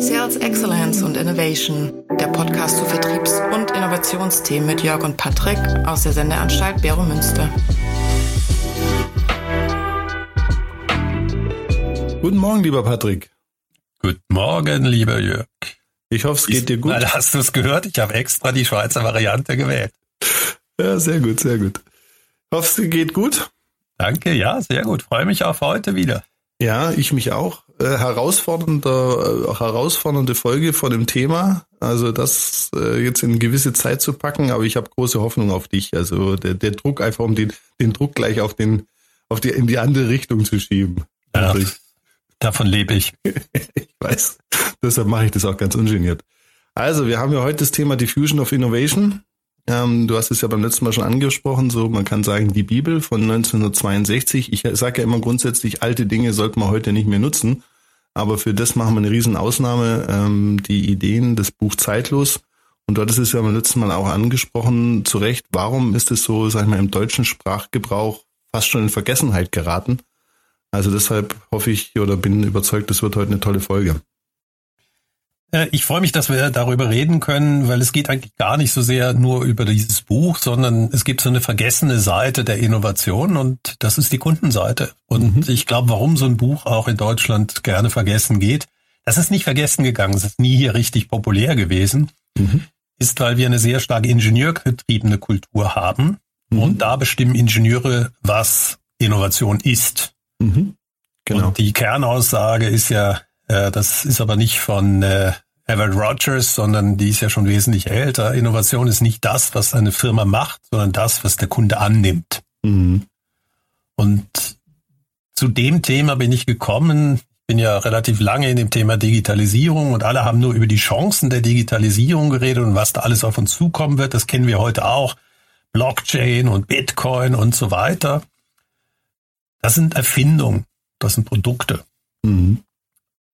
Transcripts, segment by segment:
Sales Excellence und Innovation, der Podcast zu Vertriebs- und Innovationsthemen mit Jörg und Patrick aus der Sendeanstalt Bero Münster. Guten Morgen, lieber Patrick. Guten Morgen, lieber Jörg. Ich hoffe, es geht dir gut. Hast du es gehört? Ich habe extra die Schweizer Variante gewählt. Ja, sehr gut, sehr gut. Ich hoffe, es geht gut. Danke, ja, sehr gut. Freue mich auf heute wieder. Ja, ich mich auch. Äh, herausfordernder, äh, herausfordernde Folge von dem Thema. Also das äh, jetzt in gewisse Zeit zu packen, aber ich habe große Hoffnung auf dich. Also der, der Druck einfach, um den, den Druck gleich auf den, auf die, in die andere Richtung zu schieben. Ja, davon lebe ich. ich weiß. Deshalb mache ich das auch ganz ungeniert. Also, wir haben ja heute das Thema Diffusion of Innovation. Ähm, du hast es ja beim letzten Mal schon angesprochen, so man kann sagen, die Bibel von 1962. Ich sage ja immer grundsätzlich, alte Dinge sollte man heute nicht mehr nutzen. Aber für das machen wir eine riesen Ausnahme. Ähm, die Ideen, das Buch Zeitlos. Und dort ist es ja beim letzten Mal auch angesprochen, zu Recht, warum ist es so, sag ich mal, im deutschen Sprachgebrauch fast schon in Vergessenheit geraten? Also deshalb hoffe ich oder bin überzeugt, das wird heute eine tolle Folge. Äh, ich freue mich, dass wir darüber reden können, weil es geht eigentlich gar nicht so sehr nur über dieses Buch, sondern es gibt so eine vergessene Seite der Innovation und das ist die Kundenseite. Und mhm. ich glaube, warum so ein Buch auch in Deutschland gerne vergessen geht, das ist nicht vergessen gegangen, es ist nie hier richtig populär gewesen, mhm. ist, weil wir eine sehr stark ingenieurgetriebene Kultur haben mhm. und da bestimmen Ingenieure, was Innovation ist. Mhm. Genau. Und die Kernaussage ist ja, äh, das ist aber nicht von äh, Everett Rogers, sondern die ist ja schon wesentlich älter. Innovation ist nicht das, was eine Firma macht, sondern das, was der Kunde annimmt. Mhm. Und zu dem Thema bin ich gekommen. Ich bin ja relativ lange in dem Thema Digitalisierung und alle haben nur über die Chancen der Digitalisierung geredet und was da alles auf uns zukommen wird. Das kennen wir heute auch. Blockchain und Bitcoin und so weiter. Das sind Erfindungen, das sind Produkte. Mhm.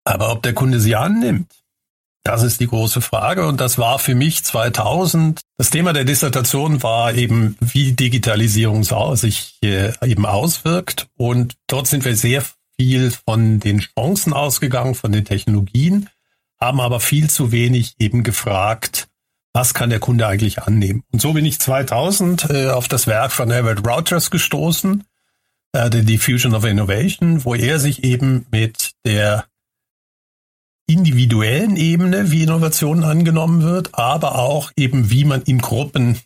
Aber ob der Kunde sie annimmt, das ist die große Frage. Und das war für mich 2000. Das Thema der Dissertation war eben, wie Digitalisierung sich äh, eben auswirkt. Und dort sind wir sehr viel von den Chancen ausgegangen, von den Technologien, haben aber viel zu wenig eben gefragt, was kann der Kunde eigentlich annehmen. Und so bin ich 2000 äh, auf das Werk von Herbert Rogers gestoßen, äh, The Diffusion of Innovation, wo er sich eben mit der individuellen Ebene, wie Innovation angenommen wird, aber auch eben, wie man in Gruppen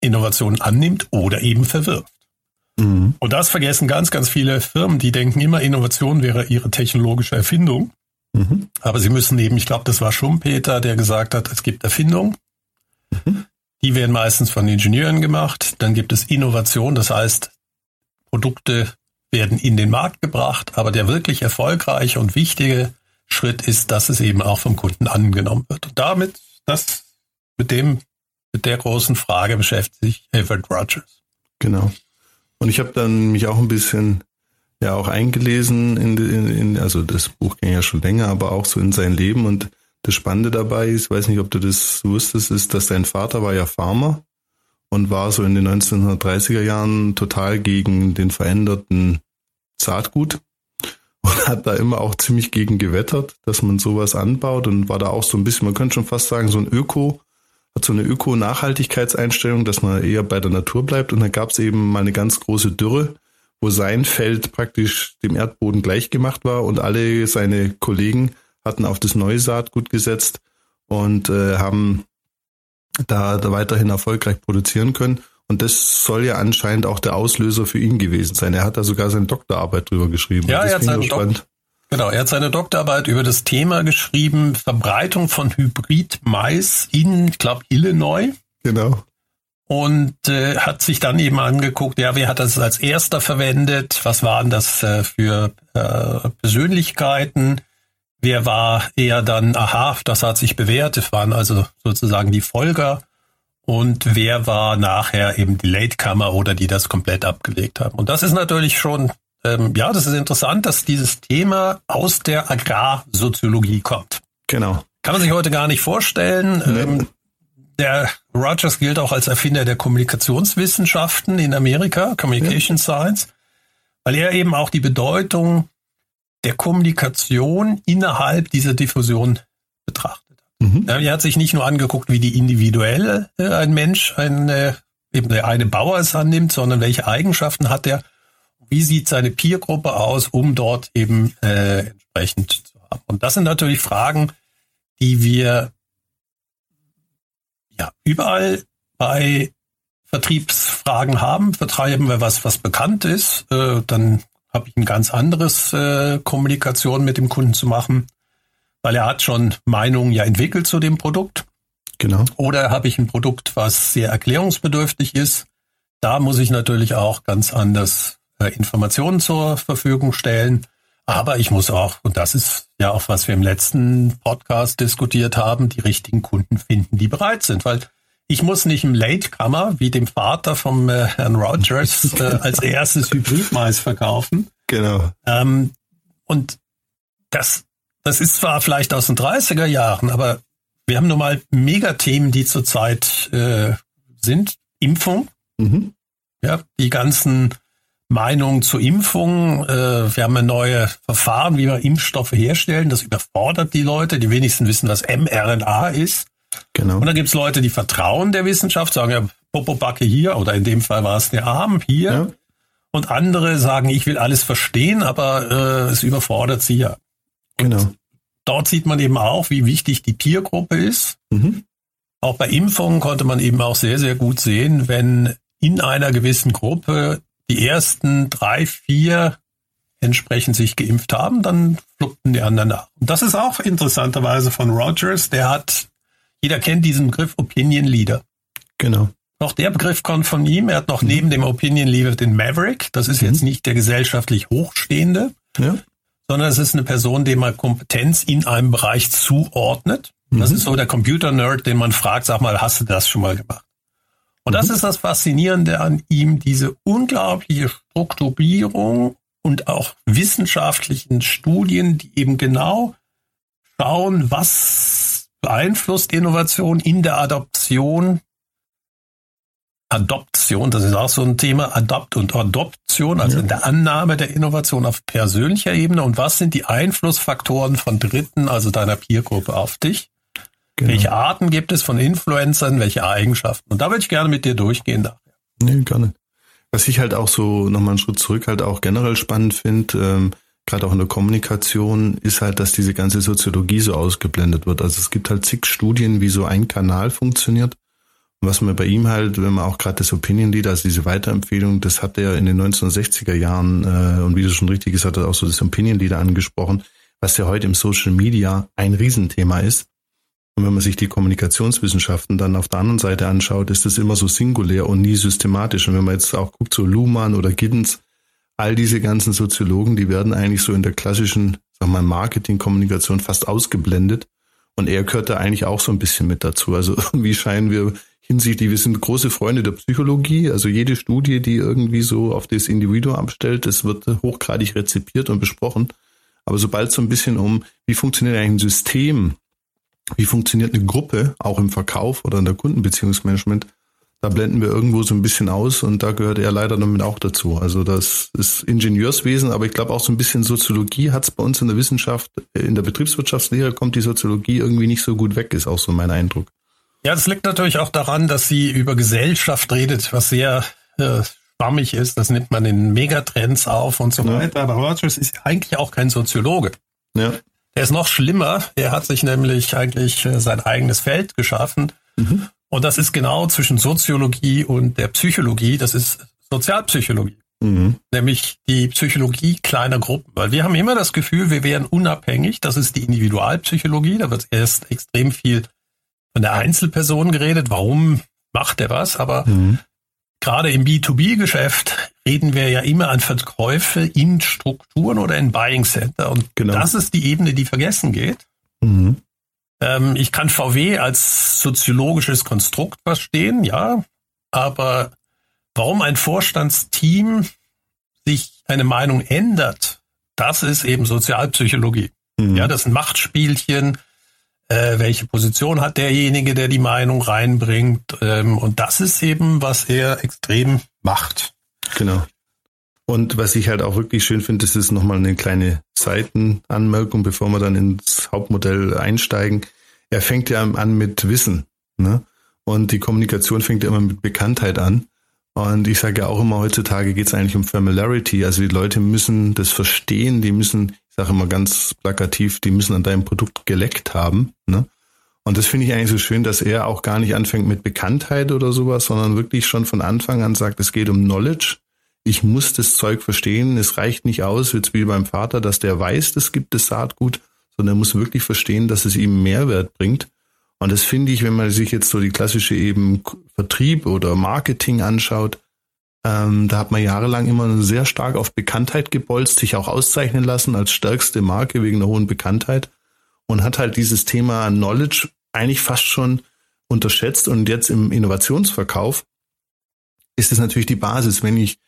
Innovationen annimmt oder eben verwirft. Mhm. Und das vergessen ganz, ganz viele Firmen, die denken immer, Innovation wäre ihre technologische Erfindung. Mhm. Aber sie müssen eben, ich glaube, das war Schumpeter, der gesagt hat, es gibt Erfindungen. Mhm. Die werden meistens von Ingenieuren gemacht. Dann gibt es Innovation, das heißt, Produkte werden in den Markt gebracht, aber der wirklich erfolgreiche und wichtige Schritt ist, dass es eben auch vom Kunden angenommen wird. Und damit, das, mit dem, mit der großen Frage beschäftigt sich Everett Rogers. Genau. Und ich habe dann mich auch ein bisschen ja auch eingelesen in, in, in also das Buch ging ja schon länger, aber auch so in sein Leben und das Spannende dabei ist, weiß nicht, ob du das wusstest, ist, dass sein Vater war ja Farmer und war so in den 1930er Jahren total gegen den veränderten Saatgut und hat da immer auch ziemlich gegen gewettert, dass man sowas anbaut und war da auch so ein bisschen, man könnte schon fast sagen, so ein Öko, hat so eine Öko-Nachhaltigkeitseinstellung, dass man eher bei der Natur bleibt und dann gab es eben mal eine ganz große Dürre, wo sein Feld praktisch dem Erdboden gleichgemacht war und alle seine Kollegen hatten auf das neue Saatgut gesetzt und äh, haben da, da weiterhin erfolgreich produzieren können. Und das soll ja anscheinend auch der Auslöser für ihn gewesen sein. Er hat da sogar seine Doktorarbeit drüber geschrieben. Ja, er hat seine Dok Genau, er hat seine Doktorarbeit über das Thema geschrieben, Verbreitung von Hybrid-Mais in, ich glaube, Illinois. Genau. Und äh, hat sich dann eben angeguckt, ja, wer hat das als erster verwendet? Was waren das äh, für äh, Persönlichkeiten? Wer war eher dann, aha, das hat sich bewährt, es waren also sozusagen die Folger und wer war nachher eben die Latecomer oder die das komplett abgelegt haben. Und das ist natürlich schon, ähm, ja, das ist interessant, dass dieses Thema aus der Agrarsoziologie kommt. Genau. Kann man sich heute gar nicht vorstellen. Nee. Ähm, der Rogers gilt auch als Erfinder der Kommunikationswissenschaften in Amerika, Communication ja. Science, weil er eben auch die Bedeutung der Kommunikation innerhalb dieser Diffusion betrachtet. Mhm. Er hat sich nicht nur angeguckt, wie die individuell äh, ein Mensch, ein, äh, eben der eine Bauer es annimmt, sondern welche Eigenschaften hat er, wie sieht seine Peergruppe aus, um dort eben äh, entsprechend zu haben. Und das sind natürlich Fragen, die wir ja überall bei Vertriebsfragen haben. Vertreiben wir was, was bekannt ist, äh, dann habe ich ein ganz anderes äh, Kommunikation mit dem Kunden zu machen, weil er hat schon Meinungen ja entwickelt zu dem Produkt. Genau. Oder habe ich ein Produkt, was sehr erklärungsbedürftig ist. Da muss ich natürlich auch ganz anders äh, Informationen zur Verfügung stellen. Aber ich muss auch, und das ist ja auch, was wir im letzten Podcast diskutiert haben, die richtigen Kunden finden, die bereit sind. Weil ich muss nicht im Latecomer, wie dem Vater vom äh, Herrn Rogers, äh, als erstes Hybridmais verkaufen. Genau. Ähm, und das, das ist zwar vielleicht aus den 30er Jahren, aber wir haben nun mal Megathemen, die zurzeit äh, sind. Impfung. Mhm. Ja, die ganzen Meinungen zur Impfung. Äh, wir haben ein neue Verfahren, wie wir Impfstoffe herstellen. Das überfordert die Leute. Die wenigsten wissen, was mRNA ist. Genau. Und dann gibt's Leute, die vertrauen der Wissenschaft, sagen ja, Popobacke hier oder in dem Fall war es der Arm hier. Ja. Und andere sagen, ich will alles verstehen, aber äh, es überfordert sie ja. Und genau. Dort sieht man eben auch, wie wichtig die Peergruppe ist. Mhm. Auch bei Impfungen konnte man eben auch sehr, sehr gut sehen, wenn in einer gewissen Gruppe die ersten drei, vier entsprechend sich geimpft haben, dann fluppten die anderen nach. Und das ist auch interessanterweise von Rogers. Der hat jeder kennt diesen Begriff Opinion Leader. Genau. Auch der Begriff kommt von ihm. Er hat noch mhm. neben dem Opinion Leader den Maverick. Das ist mhm. jetzt nicht der gesellschaftlich Hochstehende, ja. Sondern es ist eine Person, dem man Kompetenz in einem Bereich zuordnet. Mhm. Das ist so der Computer-Nerd, den man fragt, sag mal, hast du das schon mal gemacht? Und das mhm. ist das Faszinierende an ihm, diese unglaubliche Strukturierung und auch wissenschaftlichen Studien, die eben genau schauen, was beeinflusst Innovation in der Adoption. Adoption, das ist auch so ein Thema, Adopt und Adoption, also ja. in der Annahme der Innovation auf persönlicher Ebene. Und was sind die Einflussfaktoren von Dritten, also deiner Peergruppe auf dich? Genau. Welche Arten gibt es von Influencern, welche Eigenschaften? Und da würde ich gerne mit dir durchgehen. Daher. Nee, gerne. Was ich halt auch so nochmal einen Schritt zurück halt auch generell spannend finde, ähm, gerade auch in der Kommunikation, ist halt, dass diese ganze Soziologie so ausgeblendet wird. Also es gibt halt zig Studien, wie so ein Kanal funktioniert. Was man bei ihm halt, wenn man auch gerade das Opinion Leader, also diese Weiterempfehlung, das hat er in den 1960er Jahren, äh, und wie du schon richtig gesagt hast, auch so das Opinion Leader angesprochen, was ja heute im Social Media ein Riesenthema ist. Und wenn man sich die Kommunikationswissenschaften dann auf der anderen Seite anschaut, ist das immer so singulär und nie systematisch. Und wenn man jetzt auch guckt, so Luhmann oder Giddens, all diese ganzen Soziologen, die werden eigentlich so in der klassischen, sag mal, Marketing-Kommunikation fast ausgeblendet. Und er gehört da eigentlich auch so ein bisschen mit dazu. Also irgendwie scheinen wir hinsichtlich, wir sind große Freunde der Psychologie. Also jede Studie, die irgendwie so auf das Individuum abstellt, das wird hochgradig rezipiert und besprochen. Aber sobald so ein bisschen um, wie funktioniert eigentlich ein System, wie funktioniert eine Gruppe, auch im Verkauf oder in der Kundenbeziehungsmanagement, da blenden wir irgendwo so ein bisschen aus und da gehört er leider damit auch dazu. Also das ist Ingenieurswesen, aber ich glaube auch so ein bisschen Soziologie hat es bei uns in der Wissenschaft, in der Betriebswirtschaftslehre kommt die Soziologie irgendwie nicht so gut weg, ist auch so mein Eindruck. Ja, das liegt natürlich auch daran, dass sie über Gesellschaft redet, was sehr äh, schwammig ist. Das nimmt man in Megatrends auf und so ja. weiter. Aber Rogers ist eigentlich auch kein Soziologe. Ja. Er ist noch schlimmer. Er hat sich nämlich eigentlich äh, sein eigenes Feld geschaffen. Mhm. Und das ist genau zwischen Soziologie und der Psychologie, das ist Sozialpsychologie. Mhm. Nämlich die Psychologie kleiner Gruppen. Weil wir haben immer das Gefühl, wir wären unabhängig. Das ist die Individualpsychologie. Da wird erst extrem viel von der Einzelperson geredet. Warum macht er was? Aber mhm. gerade im B2B-Geschäft reden wir ja immer an Verkäufe in Strukturen oder in Buying Center. Und genau. das ist die Ebene, die vergessen geht. Mhm. Ähm, ich kann VW als soziologisches Konstrukt verstehen, ja, aber warum ein Vorstandsteam sich eine Meinung ändert, das ist eben Sozialpsychologie. Mhm. Ja, das sind Machtspielchen. Äh, welche Position hat derjenige, der die Meinung reinbringt? Ähm, und das ist eben, was er extrem macht. Genau. Und was ich halt auch wirklich schön finde, das ist nochmal eine kleine Seitenanmerkung, bevor wir dann ins Hauptmodell einsteigen. Er fängt ja an mit Wissen. Ne? Und die Kommunikation fängt ja immer mit Bekanntheit an. Und ich sage ja auch immer, heutzutage geht es eigentlich um Familiarity. Also die Leute müssen das verstehen, die müssen, ich sage immer ganz plakativ, die müssen an deinem Produkt geleckt haben. Ne? Und das finde ich eigentlich so schön, dass er auch gar nicht anfängt mit Bekanntheit oder sowas, sondern wirklich schon von Anfang an sagt, es geht um Knowledge. Ich muss das Zeug verstehen. Es reicht nicht aus, jetzt wie beim Vater, dass der weiß, es gibt das Saatgut, sondern er muss wirklich verstehen, dass es ihm Mehrwert bringt. Und das finde ich, wenn man sich jetzt so die klassische eben Vertrieb oder Marketing anschaut, ähm, da hat man jahrelang immer sehr stark auf Bekanntheit gebolzt, sich auch auszeichnen lassen als stärkste Marke wegen der hohen Bekanntheit und hat halt dieses Thema Knowledge eigentlich fast schon unterschätzt. Und jetzt im Innovationsverkauf ist es natürlich die Basis. Wenn ich,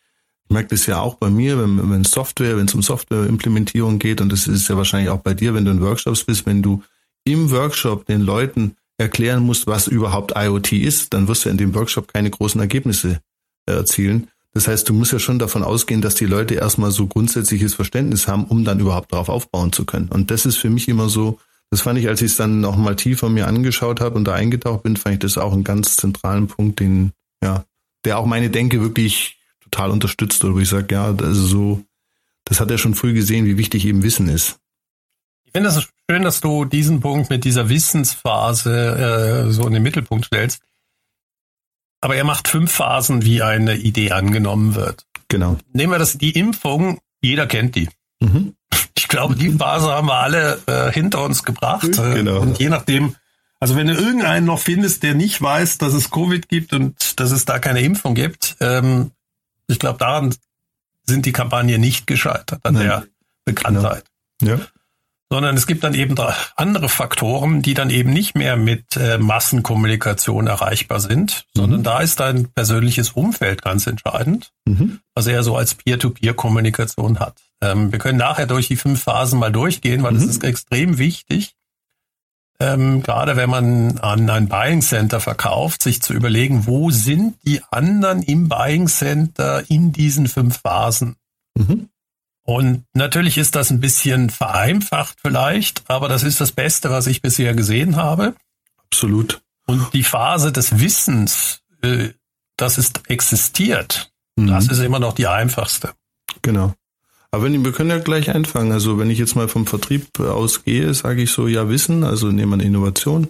ich merke das ja auch bei mir, wenn, wenn Software, wenn es um Softwareimplementierung geht, und das ist ja wahrscheinlich auch bei dir, wenn du in Workshops bist, wenn du im Workshop den Leuten erklären musst, was überhaupt IoT ist, dann wirst du in dem Workshop keine großen Ergebnisse erzielen. Das heißt, du musst ja schon davon ausgehen, dass die Leute erstmal so grundsätzliches Verständnis haben, um dann überhaupt darauf aufbauen zu können. Und das ist für mich immer so, das fand ich, als ich es dann noch mal tiefer mir angeschaut habe und da eingetaucht bin, fand ich das auch einen ganz zentralen Punkt, den, ja, der auch meine Denke wirklich total unterstützt, oder wo ich sage, ja, also so, das hat er schon früh gesehen, wie wichtig eben Wissen ist. Ich finde es schön, dass du diesen Punkt mit dieser Wissensphase äh, so in den Mittelpunkt stellst. Aber er macht fünf Phasen, wie eine Idee angenommen wird. Genau. Nehmen wir das, die Impfung, jeder kennt die. Mhm. Ich glaube, die Phase haben wir alle äh, hinter uns gebracht. Äh, genau. Und je nachdem, also wenn du irgendeinen noch findest, der nicht weiß, dass es Covid gibt und dass es da keine Impfung gibt, ähm, ich glaube, daran sind die Kampagnen nicht gescheitert, an Nein. der Bekanntheit. Genau. Ja sondern es gibt dann eben andere Faktoren, die dann eben nicht mehr mit äh, Massenkommunikation erreichbar sind, mhm. sondern da ist dein persönliches Umfeld ganz entscheidend, mhm. was er so als Peer-to-Peer-Kommunikation hat. Ähm, wir können nachher durch die fünf Phasen mal durchgehen, weil mhm. das ist extrem wichtig. Ähm, gerade wenn man an ein Buying Center verkauft, sich zu überlegen, wo sind die anderen im Buying Center in diesen fünf Phasen? Mhm. Und natürlich ist das ein bisschen vereinfacht vielleicht, aber das ist das Beste, was ich bisher gesehen habe. Absolut. Und die Phase des Wissens, äh, dass es existiert, mhm. das ist immer noch die einfachste. Genau. Aber wenn, wir können ja gleich anfangen. Also wenn ich jetzt mal vom Vertrieb ausgehe, sage ich so, ja, Wissen, also nehmen wir Innovation.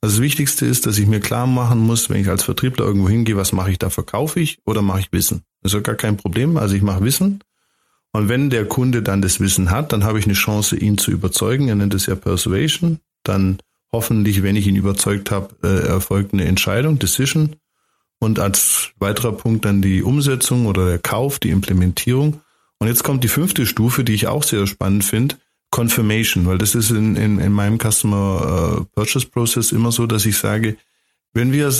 Also das Wichtigste ist, dass ich mir klar machen muss, wenn ich als Vertriebler irgendwo hingehe, was mache ich da? Verkaufe ich oder mache ich Wissen? Das ist ja gar kein Problem. Also ich mache Wissen und wenn der Kunde dann das Wissen hat, dann habe ich eine Chance, ihn zu überzeugen. Er nennt es ja Persuasion. Dann hoffentlich, wenn ich ihn überzeugt habe, äh, erfolgt eine Entscheidung, Decision. Und als weiterer Punkt dann die Umsetzung oder der Kauf, die Implementierung. Und jetzt kommt die fünfte Stufe, die ich auch sehr spannend finde, Confirmation, weil das ist in, in, in meinem Customer uh, Purchase Process immer so, dass ich sage, wenn wir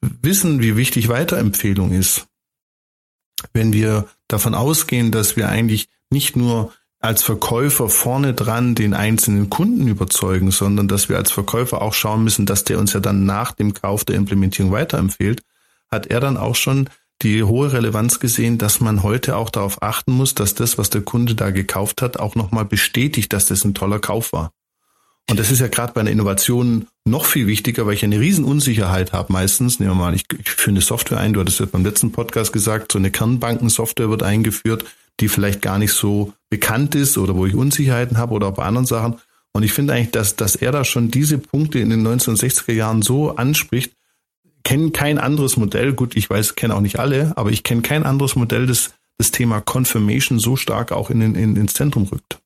wissen, wie wichtig Weiterempfehlung ist, wenn wir davon ausgehen, dass wir eigentlich nicht nur als Verkäufer vorne dran den einzelnen Kunden überzeugen, sondern dass wir als Verkäufer auch schauen müssen, dass der uns ja dann nach dem Kauf der Implementierung weiterempfiehlt, hat er dann auch schon die hohe Relevanz gesehen, dass man heute auch darauf achten muss, dass das, was der Kunde da gekauft hat, auch nochmal bestätigt, dass das ein toller Kauf war. Und das ist ja gerade bei einer Innovation noch viel wichtiger, weil ich eine Riesenunsicherheit habe meistens. Nehmen wir mal, ich, ich führe eine Software ein, du hattest ja beim letzten Podcast gesagt, so eine Kernbankensoftware wird eingeführt, die vielleicht gar nicht so bekannt ist oder wo ich Unsicherheiten habe oder bei anderen Sachen. Und ich finde eigentlich, dass, dass er da schon diese Punkte in den 1960er Jahren so anspricht, kenne kein anderes Modell, gut, ich weiß, kenne auch nicht alle, aber ich kenne kein anderes Modell, das das Thema Confirmation so stark auch in, in, ins Zentrum rückt.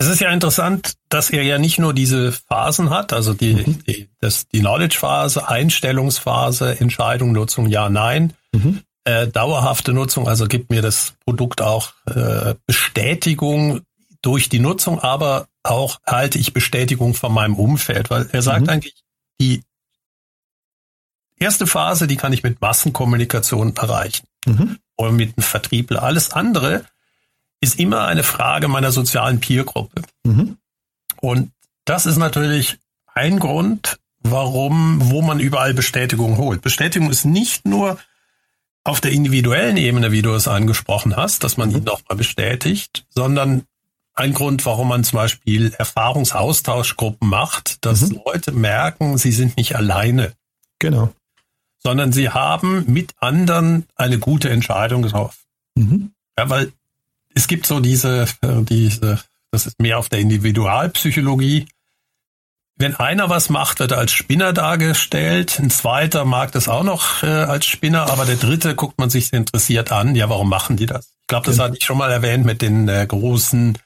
Es ist ja interessant, dass er ja nicht nur diese Phasen hat, also die, mhm. die, das, die Knowledge-Phase, Einstellungsphase, Entscheidung, Nutzung, ja, nein. Mhm. Äh, dauerhafte Nutzung, also gibt mir das Produkt auch äh, Bestätigung durch die Nutzung, aber auch halte ich Bestätigung von meinem Umfeld, weil er sagt mhm. eigentlich, die erste Phase, die kann ich mit Massenkommunikation erreichen mhm. oder mit einem Vertriebler. Alles andere ist immer eine Frage meiner sozialen Peergruppe. Mhm. Und das ist natürlich ein Grund, warum, wo man überall Bestätigung holt. Bestätigung ist nicht nur auf der individuellen Ebene, wie du es angesprochen hast, dass man ihn nochmal bestätigt, sondern ein Grund, warum man zum Beispiel Erfahrungsaustauschgruppen macht, dass mhm. Leute merken, sie sind nicht alleine. Genau. Sondern sie haben mit anderen eine gute Entscheidung getroffen. Mhm. Ja, weil es gibt so diese, äh, diese, das ist mehr auf der Individualpsychologie. Wenn einer was macht, wird er als Spinner dargestellt. Ein zweiter mag das auch noch äh, als Spinner, aber der dritte guckt man sich interessiert an. Ja, warum machen die das? Ich glaube, das genau. hatte ich schon mal erwähnt mit den äh, großen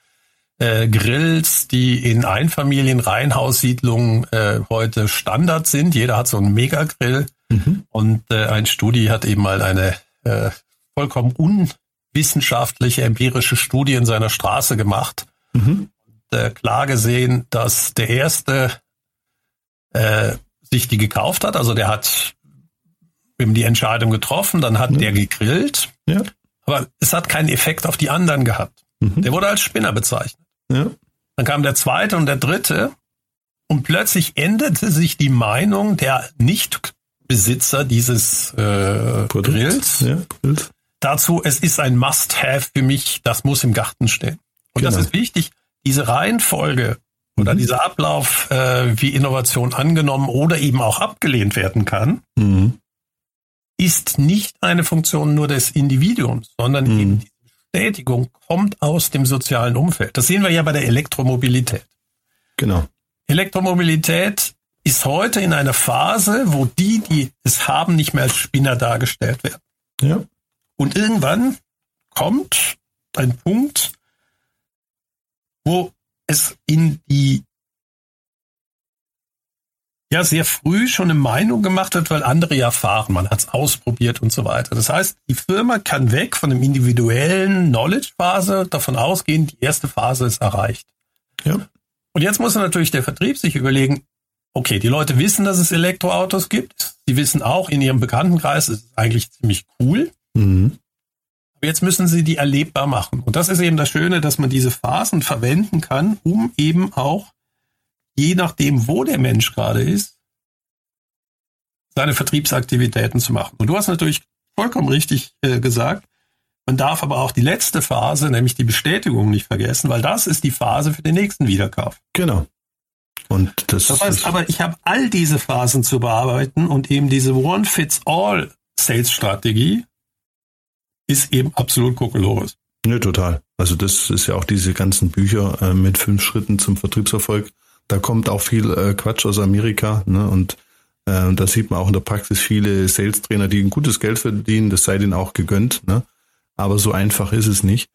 äh, Grills, die in Einfamilien-Reihenhaussiedlungen äh, heute Standard sind. Jeder hat so einen Megagrill. Mhm. Und äh, ein Studi hat eben mal eine äh, vollkommen unwissenschaftliche, empirische Studie in seiner Straße gemacht. Mhm. Und, äh, klar gesehen, dass der erste äh, sich die gekauft hat. Also der hat eben die Entscheidung getroffen, dann hat mhm. der gegrillt. Ja. Aber es hat keinen Effekt auf die anderen gehabt. Mhm. Der wurde als Spinner bezeichnet. Ja. Dann kam der zweite und der dritte und plötzlich änderte sich die Meinung der Nichtbesitzer dieses äh, Grills. Ja, Dazu, es ist ein Must-Have für mich, das muss im Garten stehen. Und genau. das ist wichtig, diese Reihenfolge oder mhm. dieser Ablauf, äh, wie Innovation angenommen oder eben auch abgelehnt werden kann, mhm. ist nicht eine Funktion nur des Individuums, sondern mhm. eben die Bestätigung kommt aus dem sozialen Umfeld. Das sehen wir ja bei der Elektromobilität. Genau. Elektromobilität ist heute in einer Phase, wo die, die es haben, nicht mehr als Spinner dargestellt werden. Ja. Und irgendwann kommt ein Punkt, wo es in die ja sehr früh schon eine Meinung gemacht wird, weil andere ja fahren, man hat es ausprobiert und so weiter. Das heißt, die Firma kann weg von dem individuellen Knowledge-Phase davon ausgehen, die erste Phase ist erreicht. Ja. Und jetzt muss natürlich der Vertrieb sich überlegen, okay, die Leute wissen, dass es Elektroautos gibt. Sie wissen auch in ihrem Bekanntenkreis, es ist eigentlich ziemlich cool. Mhm. Jetzt müssen sie die erlebbar machen. Und das ist eben das Schöne, dass man diese Phasen verwenden kann, um eben auch je nachdem, wo der Mensch gerade ist, seine Vertriebsaktivitäten zu machen. Und du hast natürlich vollkommen richtig äh, gesagt, man darf aber auch die letzte Phase, nämlich die Bestätigung, nicht vergessen, weil das ist die Phase für den nächsten Wiederkauf. Genau. Und das, das heißt aber, ich habe all diese Phasen zu bearbeiten und eben diese One-Fits-All-Sales-Strategie ist eben absolut kokolores. Nö, total. Also das ist ja auch diese ganzen Bücher äh, mit fünf Schritten zum Vertriebserfolg da kommt auch viel äh, Quatsch aus Amerika. Ne? Und äh, da sieht man auch in der Praxis viele Sales-Trainer, die ein gutes Geld verdienen. Das sei denen auch gegönnt. Ne? Aber so einfach ist es nicht.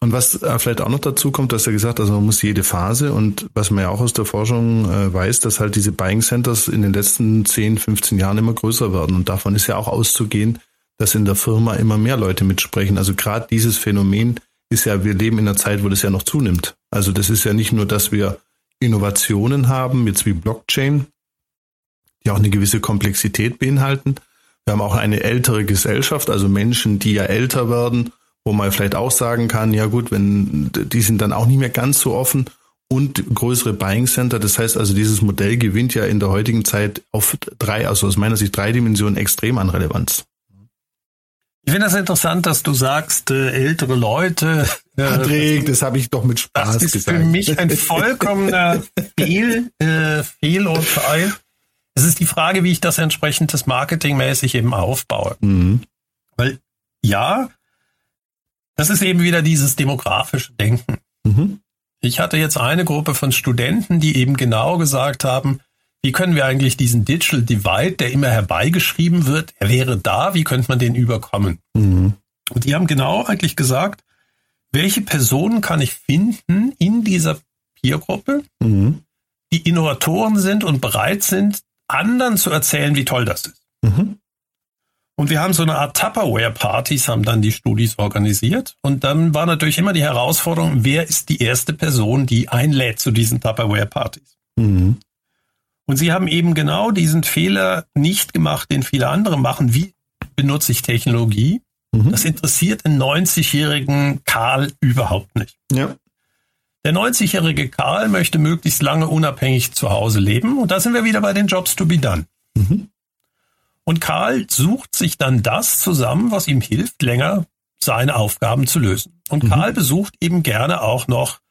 Und was äh, vielleicht auch noch dazu kommt, dass er gesagt, also man muss jede Phase und was man ja auch aus der Forschung äh, weiß, dass halt diese Buying Centers in den letzten 10, 15 Jahren immer größer werden. Und davon ist ja auch auszugehen, dass in der Firma immer mehr Leute mitsprechen. Also gerade dieses Phänomen ist ja, wir leben in einer Zeit, wo das ja noch zunimmt. Also das ist ja nicht nur, dass wir Innovationen haben, jetzt wie Blockchain, die auch eine gewisse Komplexität beinhalten. Wir haben auch eine ältere Gesellschaft, also Menschen, die ja älter werden, wo man vielleicht auch sagen kann, ja gut, wenn die sind dann auch nicht mehr ganz so offen und größere Buying Center. Das heißt also, dieses Modell gewinnt ja in der heutigen Zeit auf drei, also aus meiner Sicht drei Dimensionen extrem an Relevanz. Ich finde das interessant, dass du sagst, äh, ältere Leute. Äh, Patrick, das habe ich doch mit Spaß das ist gesagt. für mich ein vollkommener Fehl, äh, Fehlurteil. Es ist die Frage, wie ich das entsprechend das marketingmäßig eben aufbaue. Mhm. Weil ja, das ist eben wieder dieses demografische Denken. Mhm. Ich hatte jetzt eine Gruppe von Studenten, die eben genau gesagt haben, wie können wir eigentlich diesen Digital Divide, der immer herbeigeschrieben wird, er wäre da, wie könnte man den überkommen? Mhm. Und die haben genau eigentlich gesagt, welche Personen kann ich finden in dieser Peergruppe, mhm. die Innovatoren sind und bereit sind, anderen zu erzählen, wie toll das ist. Mhm. Und wir haben so eine Art Tupperware-Partys, haben dann die Studis organisiert. Und dann war natürlich immer die Herausforderung, wer ist die erste Person, die einlädt zu diesen Tupperware-Partys? Mhm. Und sie haben eben genau diesen Fehler nicht gemacht, den viele andere machen. Wie benutze ich Technologie? Mhm. Das interessiert einen 90-jährigen Karl überhaupt nicht. Ja. Der 90-jährige Karl möchte möglichst lange unabhängig zu Hause leben. Und da sind wir wieder bei den Jobs to be done. Mhm. Und Karl sucht sich dann das zusammen, was ihm hilft, länger seine Aufgaben zu lösen. Und mhm. Karl besucht eben gerne auch noch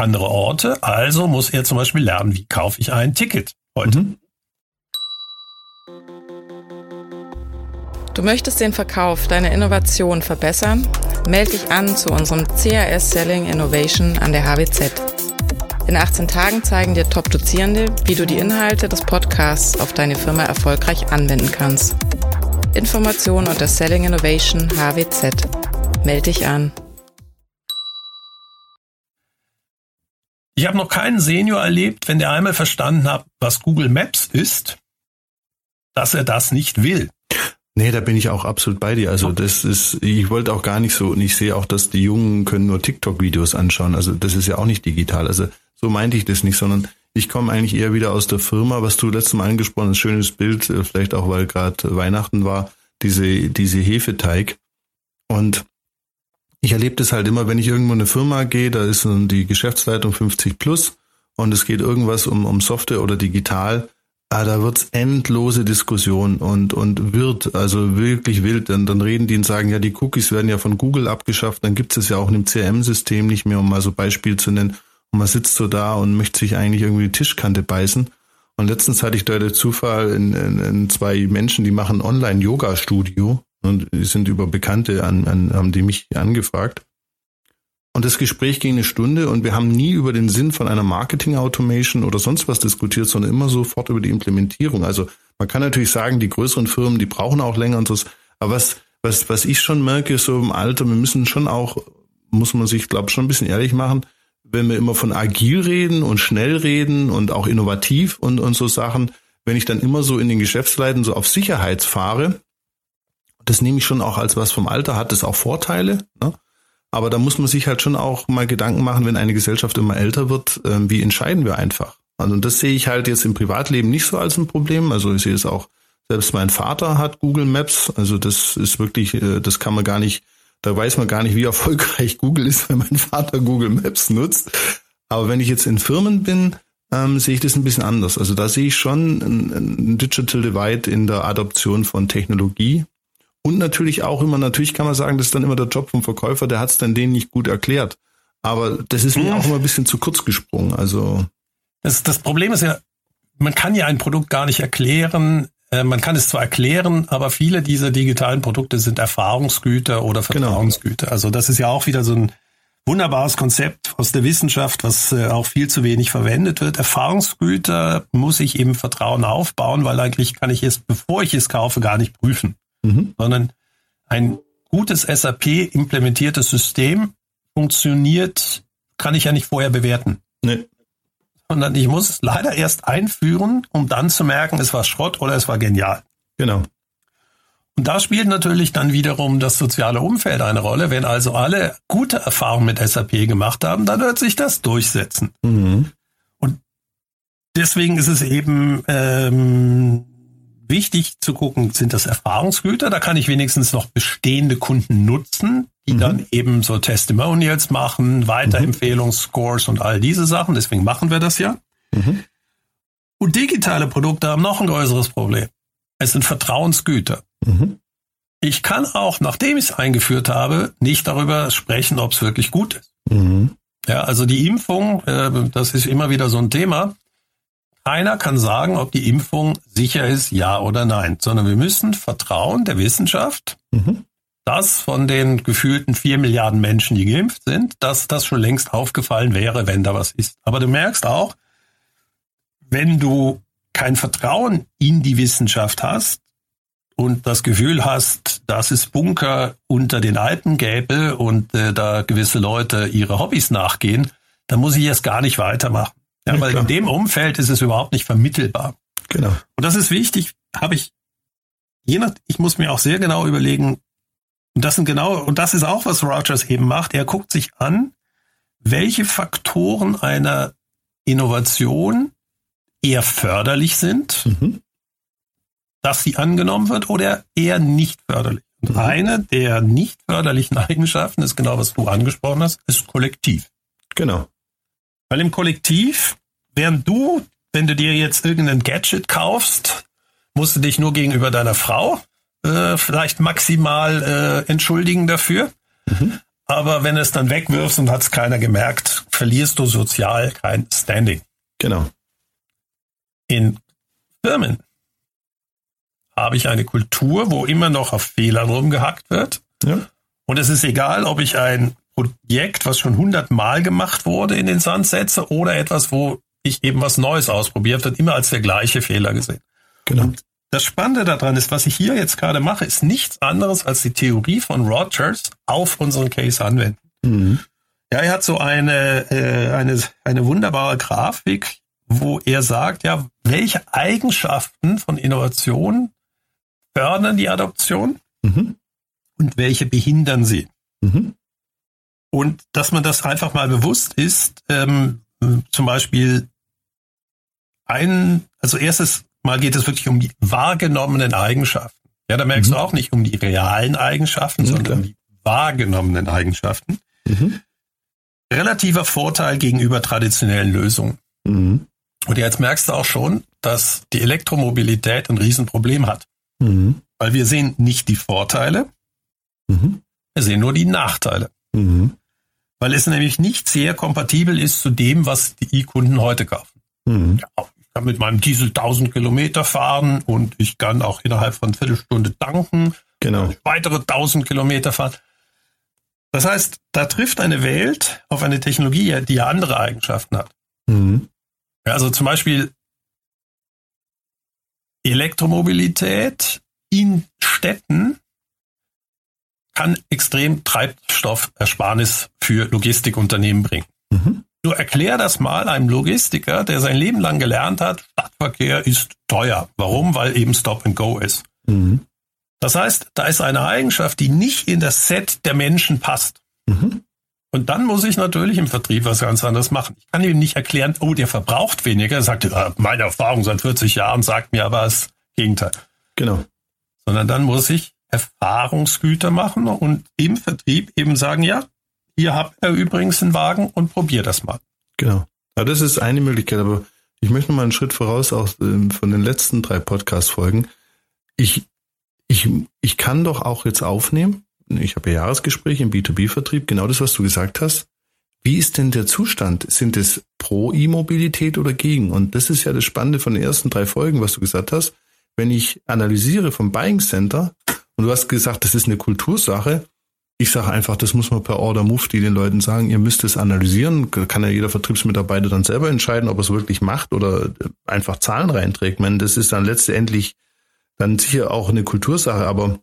andere Orte. Also muss er zum Beispiel lernen, wie kaufe ich ein Ticket heute. Mhm. Du möchtest den Verkauf deiner Innovation verbessern? Melde dich an zu unserem CAS Selling Innovation an der HWZ. In 18 Tagen zeigen dir Top-Dozierende, wie du die Inhalte des Podcasts auf deine Firma erfolgreich anwenden kannst. Informationen unter Selling Innovation HWZ. Melde dich an. Ich habe noch keinen Senior erlebt, wenn der einmal verstanden hat, was Google Maps ist, dass er das nicht will. Nee, da bin ich auch absolut bei dir. Also das ist, ich wollte auch gar nicht so, und ich sehe auch, dass die Jungen können nur TikTok-Videos anschauen. Also das ist ja auch nicht digital. Also so meinte ich das nicht, sondern ich komme eigentlich eher wieder aus der Firma, was du letztes Mal angesprochen hast, schönes Bild, äh, vielleicht auch, weil gerade Weihnachten war, diese, diese Hefeteig. Und ich erlebe das halt immer, wenn ich irgendwo in eine Firma gehe, da ist die Geschäftsleitung 50 plus und es geht irgendwas um, um Software oder digital, ah, da wird's endlose Diskussion und, und wird, also wirklich wild. Dann, dann reden die und sagen, ja, die Cookies werden ja von Google abgeschafft, dann gibt es ja auch in dem CRM-System nicht mehr, um mal so Beispiel zu nennen. Und man sitzt so da und möchte sich eigentlich irgendwie die Tischkante beißen. Und letztens hatte ich da den Zufall in, in, in zwei Menschen, die machen Online-Yoga-Studio und sind über Bekannte an, an, haben die mich angefragt. Und das Gespräch ging eine Stunde und wir haben nie über den Sinn von einer Marketing-Automation oder sonst was diskutiert, sondern immer sofort über die Implementierung. Also man kann natürlich sagen, die größeren Firmen, die brauchen auch länger und so. Aber was, was, was ich schon merke, so im Alter, wir müssen schon auch, muss man sich, glaube ich, schon ein bisschen ehrlich machen, wenn wir immer von agil reden und schnell reden und auch innovativ und, und so Sachen, wenn ich dann immer so in den Geschäftsleiten so auf Sicherheit fahre, das nehme ich schon auch als was vom Alter, hat das auch Vorteile. Ne? Aber da muss man sich halt schon auch mal Gedanken machen, wenn eine Gesellschaft immer älter wird, äh, wie entscheiden wir einfach? Also das sehe ich halt jetzt im Privatleben nicht so als ein Problem. Also ich sehe es auch, selbst mein Vater hat Google Maps. Also das ist wirklich, äh, das kann man gar nicht da weiß man gar nicht, wie erfolgreich Google ist, wenn mein Vater Google Maps nutzt. Aber wenn ich jetzt in Firmen bin, ähm, sehe ich das ein bisschen anders. Also da sehe ich schon ein, ein Digital Divide in der Adoption von Technologie. Und natürlich auch immer, natürlich kann man sagen, das ist dann immer der Job vom Verkäufer, der hat es dann denen nicht gut erklärt. Aber das ist mir auch immer ein bisschen zu kurz gesprungen. Also das, das Problem ist ja, man kann ja ein Produkt gar nicht erklären, äh, man kann es zwar erklären, aber viele dieser digitalen Produkte sind Erfahrungsgüter oder genau. Vertrauensgüter. Genau. Also das ist ja auch wieder so ein wunderbares Konzept aus der Wissenschaft, was äh, auch viel zu wenig verwendet wird. Erfahrungsgüter muss ich eben Vertrauen aufbauen, weil eigentlich kann ich es, bevor ich es kaufe, gar nicht prüfen, mhm. sondern ein gutes SAP implementiertes System funktioniert, kann ich ja nicht vorher bewerten. Nee sondern ich muss es leider erst einführen, um dann zu merken, es war Schrott oder es war genial. Genau. Und da spielt natürlich dann wiederum das soziale Umfeld eine Rolle. Wenn also alle gute Erfahrungen mit SAP gemacht haben, dann wird sich das durchsetzen. Mhm. Und deswegen ist es eben ähm, wichtig zu gucken, sind das Erfahrungsgüter? Da kann ich wenigstens noch bestehende Kunden nutzen, die mhm. dann eben so Testimonials machen, Weiterempfehlungsscores und all diese Sachen. Deswegen machen wir das ja. Mhm. Und digitale Produkte haben noch ein größeres Problem. Es sind Vertrauensgüter. Mhm. Ich kann auch, nachdem ich es eingeführt habe, nicht darüber sprechen, ob es wirklich gut ist. Mhm. Ja, also die Impfung, äh, das ist immer wieder so ein Thema. Keiner kann sagen, ob die Impfung sicher ist, ja oder nein, sondern wir müssen vertrauen der Wissenschaft, mhm dass von den gefühlten vier Milliarden Menschen, die geimpft sind, dass das schon längst aufgefallen wäre, wenn da was ist. Aber du merkst auch, wenn du kein Vertrauen in die Wissenschaft hast und das Gefühl hast, dass es Bunker unter den Alpen gäbe und äh, da gewisse Leute ihre Hobbys nachgehen, dann muss ich jetzt gar nicht weitermachen. Ja, ja weil klar. in dem Umfeld ist es überhaupt nicht vermittelbar. Genau. Und das ist wichtig, habe ich je nach, ich muss mir auch sehr genau überlegen, und das sind genau, und das ist auch, was Rogers eben macht. Er guckt sich an, welche Faktoren einer Innovation eher förderlich sind, mhm. dass sie angenommen wird oder eher nicht förderlich. Und mhm. eine der nicht förderlichen Eigenschaften ist genau, was du angesprochen hast, ist Kollektiv. Genau. Weil im Kollektiv, während du, wenn du dir jetzt irgendein Gadget kaufst, musst du dich nur gegenüber deiner Frau äh, vielleicht maximal äh, entschuldigen dafür. Mhm. aber wenn es dann wegwirfst und hat es keiner gemerkt, verlierst du sozial kein Standing. Genau. In Firmen habe ich eine Kultur, wo immer noch auf Fehlern rumgehackt wird. Ja. Und es ist egal, ob ich ein Projekt, was schon hundertmal gemacht wurde, in den Sand setze oder etwas, wo ich eben was Neues ausprobiert wird, immer als der gleiche Fehler gesehen. Genau. Und das Spannende daran ist, was ich hier jetzt gerade mache, ist nichts anderes als die Theorie von Rogers auf unseren Case anwenden. Mhm. Ja, er hat so eine, äh, eine, eine wunderbare Grafik, wo er sagt, ja, welche Eigenschaften von Innovation fördern die Adoption Mhm. und welche behindern sie. Mhm. Und dass man das einfach mal bewusst ist, ähm, zum Beispiel ein, also erstes Mal geht es wirklich um die wahrgenommenen Eigenschaften. Ja, da merkst Mhm. du auch nicht um die realen Eigenschaften, Ja, sondern klar. um die wahrgenommenen Eigenschaften. Mhm. Relativer Vorteil gegenüber traditionellen Lösungen. Mhm. Und jetzt merkst du auch schon, dass die Elektromobilität ein Riesenproblem hat. Mhm. Weil wir sehen nicht die Vorteile, Mhm. wir sehen nur die Nachteile. Mhm. Weil es nämlich nicht sehr kompatibel ist zu dem, was die E-Kunden heute kaufen. Mhm. Ja, ich kann mit meinem Diesel 1000 Kilometer fahren und ich kann auch innerhalb von Viertelstunde tanken, Genau. weitere 1000 Kilometer fahren. Das heißt, da trifft eine Welt auf eine Technologie, die ja andere Eigenschaften hat. Mhm. Ja, also zum Beispiel Elektromobilität in Städten kann extrem Treibstoffersparnis für Logistikunternehmen bringen. Mhm. Nur erklär das mal einem Logistiker, der sein Leben lang gelernt hat, Stadtverkehr ist teuer. Warum? Weil eben Stop and Go ist. Mhm. Das heißt, da ist eine Eigenschaft, die nicht in das Set der Menschen passt. Mhm. Und dann muss ich natürlich im Vertrieb was ganz anderes machen. Ich kann ihm nicht erklären, oh, der verbraucht weniger. Er sagt, meine Erfahrung seit 40 Jahren sagt mir aber das Gegenteil. Genau. Sondern dann muss ich Erfahrungsgüter machen und im Vertrieb eben sagen, ja, hier habt ihr übrigens einen Wagen und probier das mal. Genau. Aber das ist eine Möglichkeit, aber ich möchte mal einen Schritt voraus auch ähm, von den letzten drei Podcast-Folgen. Ich, ich, ich kann doch auch jetzt aufnehmen, ich habe ja Jahresgespräche im B2B-Vertrieb, genau das, was du gesagt hast. Wie ist denn der Zustand? Sind es pro E-Mobilität oder gegen? Und das ist ja das Spannende von den ersten drei Folgen, was du gesagt hast. Wenn ich analysiere vom Buying Center und du hast gesagt, das ist eine Kultursache, ich sage einfach, das muss man per Order Mufti den Leuten sagen, ihr müsst es analysieren. Kann ja jeder Vertriebsmitarbeiter dann selber entscheiden, ob er es wirklich macht oder einfach Zahlen reinträgt. Ich meine, das ist dann letztendlich dann sicher auch eine Kultursache. Aber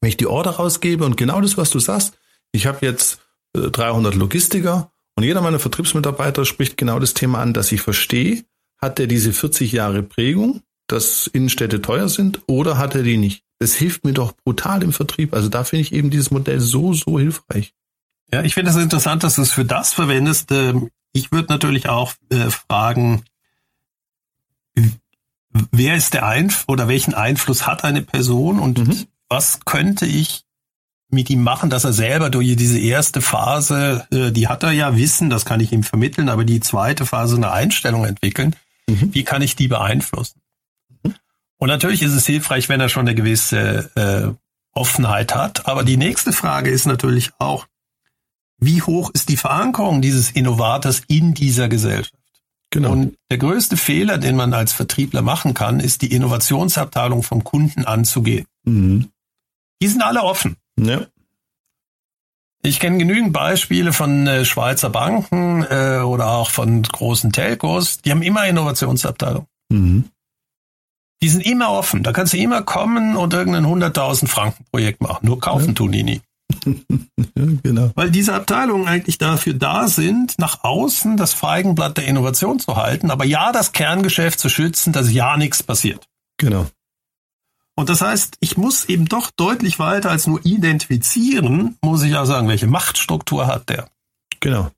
wenn ich die Order rausgebe und genau das, was du sagst, ich habe jetzt äh, 300 Logistiker und jeder meiner Vertriebsmitarbeiter spricht genau das Thema an, dass ich verstehe, hat er diese 40 Jahre Prägung, dass Innenstädte teuer sind oder hat er die nicht? Das hilft mir doch brutal im Vertrieb. Also da finde ich eben dieses Modell so, so hilfreich. Ja, ich finde es interessant, dass du es für das verwendest. Ähm, Ich würde natürlich auch äh, fragen, wer ist der Einf oder welchen Einfluss hat eine Person und Mhm. was könnte ich mit ihm machen, dass er selber durch diese erste Phase, äh, die hat er ja Wissen, das kann ich ihm vermitteln, aber die zweite Phase eine Einstellung entwickeln. Mhm. Wie kann ich die beeinflussen? Und natürlich ist es hilfreich, wenn er schon eine gewisse äh, Offenheit hat. Aber die nächste Frage ist natürlich auch, wie hoch ist die Verankerung dieses Innovators in dieser Gesellschaft? Genau. Und der größte Fehler, den man als Vertriebler machen kann, ist die Innovationsabteilung vom Kunden anzugehen. mhm. Die sind alle offen. Ja. Ich kenne genügend Beispiele von äh, Schweizer Banken äh, oder auch von großen Telcos. Die haben immer Innovationsabteilung. Mhm. Die sind immer offen. Da kannst du immer kommen und irgendein 100.000 Franken Projekt machen. Nur kaufen Ja. tun die nie. Ja, genau. Weil diese Abteilungen eigentlich dafür da sind, nach außen das Feigenblatt der Innovation zu halten, aber ja das Kerngeschäft zu schützen, dass ja nichts passiert. Genau. Und das heißt, ich muss eben doch deutlich weiter als nur identifizieren, muss ich auch sagen, welche Machtstruktur hat der. Genau.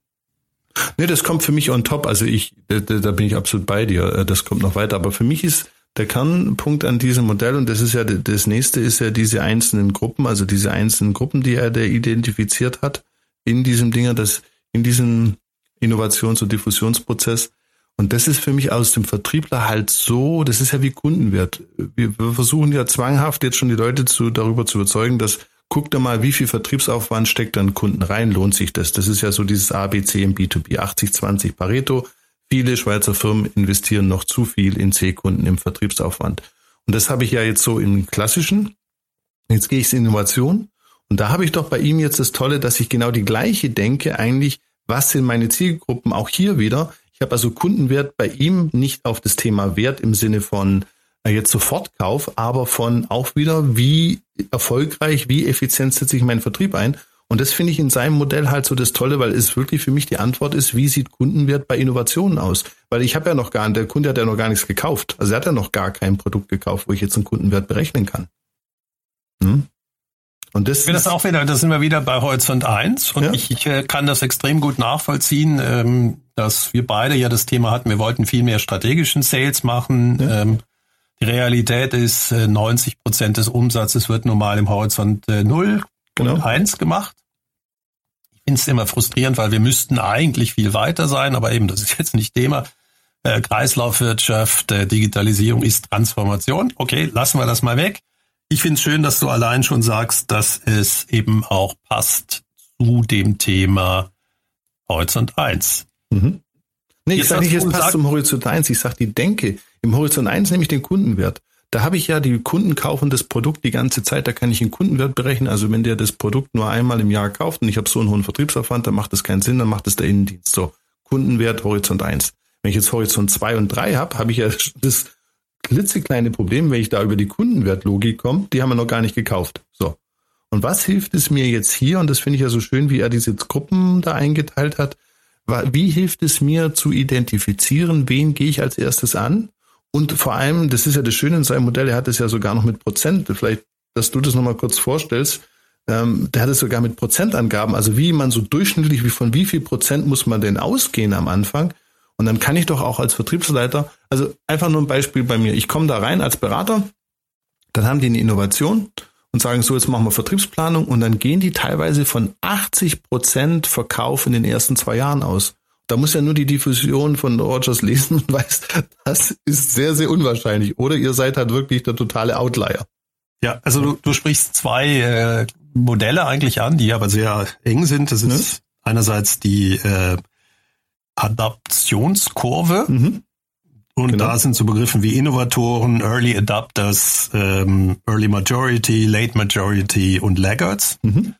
Nee, das kommt für mich on top. Also ich, da, da bin ich absolut bei dir. Das kommt noch weiter. Aber für mich ist der Kernpunkt an diesem Modell, und das ist ja das nächste, ist ja diese einzelnen Gruppen, also diese einzelnen Gruppen, die er der identifiziert hat in diesem Dinger, das in diesem Innovations- und Diffusionsprozess. Und das ist für mich aus dem Vertriebler halt so, das ist ja wie Kundenwert. Wir, wir versuchen ja zwanghaft jetzt schon die Leute zu, darüber zu überzeugen, dass guck da mal, wie viel Vertriebsaufwand steckt dann Kunden rein, lohnt sich das? Das ist ja so dieses ABC im B2B, 80-20 Pareto. Viele Schweizer Firmen investieren noch zu viel in C-Kunden im Vertriebsaufwand. Und das habe ich ja jetzt so im klassischen. Jetzt gehe ich in Innovation. Und da habe ich doch bei ihm jetzt das Tolle, dass ich genau die gleiche denke, eigentlich, was sind meine Zielgruppen auch hier wieder. Ich habe also Kundenwert bei ihm nicht auf das Thema Wert im Sinne von äh, jetzt Sofortkauf, aber von auch wieder, wie erfolgreich, wie effizient setze ich meinen Vertrieb ein. Und das finde ich in seinem Modell halt so das Tolle, weil es wirklich für mich die Antwort ist, wie sieht Kundenwert bei Innovationen aus? Weil ich habe ja noch gar, der Kunde hat ja noch gar nichts gekauft. Also er hat ja noch gar kein Produkt gekauft, wo ich jetzt einen Kundenwert berechnen kann. Hm? Und das, das auch wieder, da sind wir wieder bei Horizont 1 und ja. ich, ich äh, kann das extrem gut nachvollziehen, ähm, dass wir beide ja das Thema hatten, wir wollten viel mehr strategischen Sales machen. Ja. Ähm, die Realität ist, 90 äh, Prozent des Umsatzes wird normal im Horizont 0 genau. und 1 gemacht finde es immer frustrierend, weil wir müssten eigentlich viel weiter sein, aber eben, das ist jetzt nicht Thema. Äh, Kreislaufwirtschaft, äh, Digitalisierung ist Transformation. Okay, lassen wir das mal weg. Ich finde es schön, dass du allein schon sagst, dass es eben auch passt zu dem Thema Horizont 1. Mhm. Nee, ich sage nicht, es passt zum Horizont 1, ich sage die Denke. Im Horizont 1 nämlich den Kundenwert. Da habe ich ja, die Kunden kaufen das Produkt die ganze Zeit, da kann ich einen Kundenwert berechnen. Also wenn der das Produkt nur einmal im Jahr kauft und ich habe so einen hohen Vertriebsaufwand, dann macht das keinen Sinn, dann macht es der Innendienst. So, Kundenwert Horizont 1. Wenn ich jetzt Horizont 2 und 3 habe, habe ich ja das klitzekleine Problem, wenn ich da über die Kundenwertlogik komme, die haben wir noch gar nicht gekauft. So. Und was hilft es mir jetzt hier? Und das finde ich ja so schön, wie er diese Gruppen da eingeteilt hat. Wie hilft es mir zu identifizieren, wen gehe ich als erstes an? Und vor allem, das ist ja das Schöne in seinem Modell, er hat es ja sogar noch mit Prozent, vielleicht, dass du das nochmal kurz vorstellst, ähm, der hat es sogar mit Prozentangaben, also wie man so durchschnittlich, wie von wie viel Prozent muss man denn ausgehen am Anfang? Und dann kann ich doch auch als Vertriebsleiter, also einfach nur ein Beispiel bei mir, ich komme da rein als Berater, dann haben die eine Innovation und sagen so, jetzt machen wir Vertriebsplanung. Und dann gehen die teilweise von 80 Prozent Verkauf in den ersten zwei Jahren aus. Da muss ja nur die Diffusion von Rogers lesen und weiß, das ist sehr, sehr unwahrscheinlich. Oder ihr seid halt wirklich der totale Outlier. Ja, also du, du sprichst zwei äh, Modelle eigentlich an, die aber sehr eng sind. Das ist ne? einerseits die äh, Adaptionskurve. Mhm. Und genau. da sind so Begriffe wie Innovatoren, Early Adapters, ähm, Early Majority, Late Majority und Laggards. Mhm.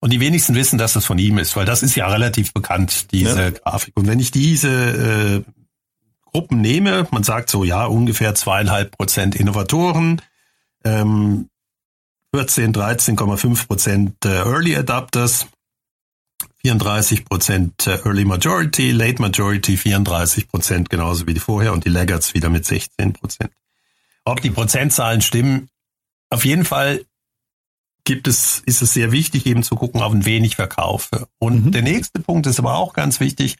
Und die wenigsten wissen, dass das von ihm ist, weil das ist ja relativ bekannt, diese ja. Grafik. Und wenn ich diese äh, Gruppen nehme, man sagt so, ja, ungefähr zweieinhalb Prozent Innovatoren, ähm, 14, 13,5 Prozent äh, Early Adapters, 34 Prozent äh, Early Majority, Late Majority 34 Prozent, genauso wie die vorher und die Laggards wieder mit 16 Prozent. Ob die Prozentzahlen stimmen, auf jeden Fall gibt es, ist es sehr wichtig, eben zu gucken, auf wen ich verkaufe. Und mhm. der nächste Punkt ist aber auch ganz wichtig.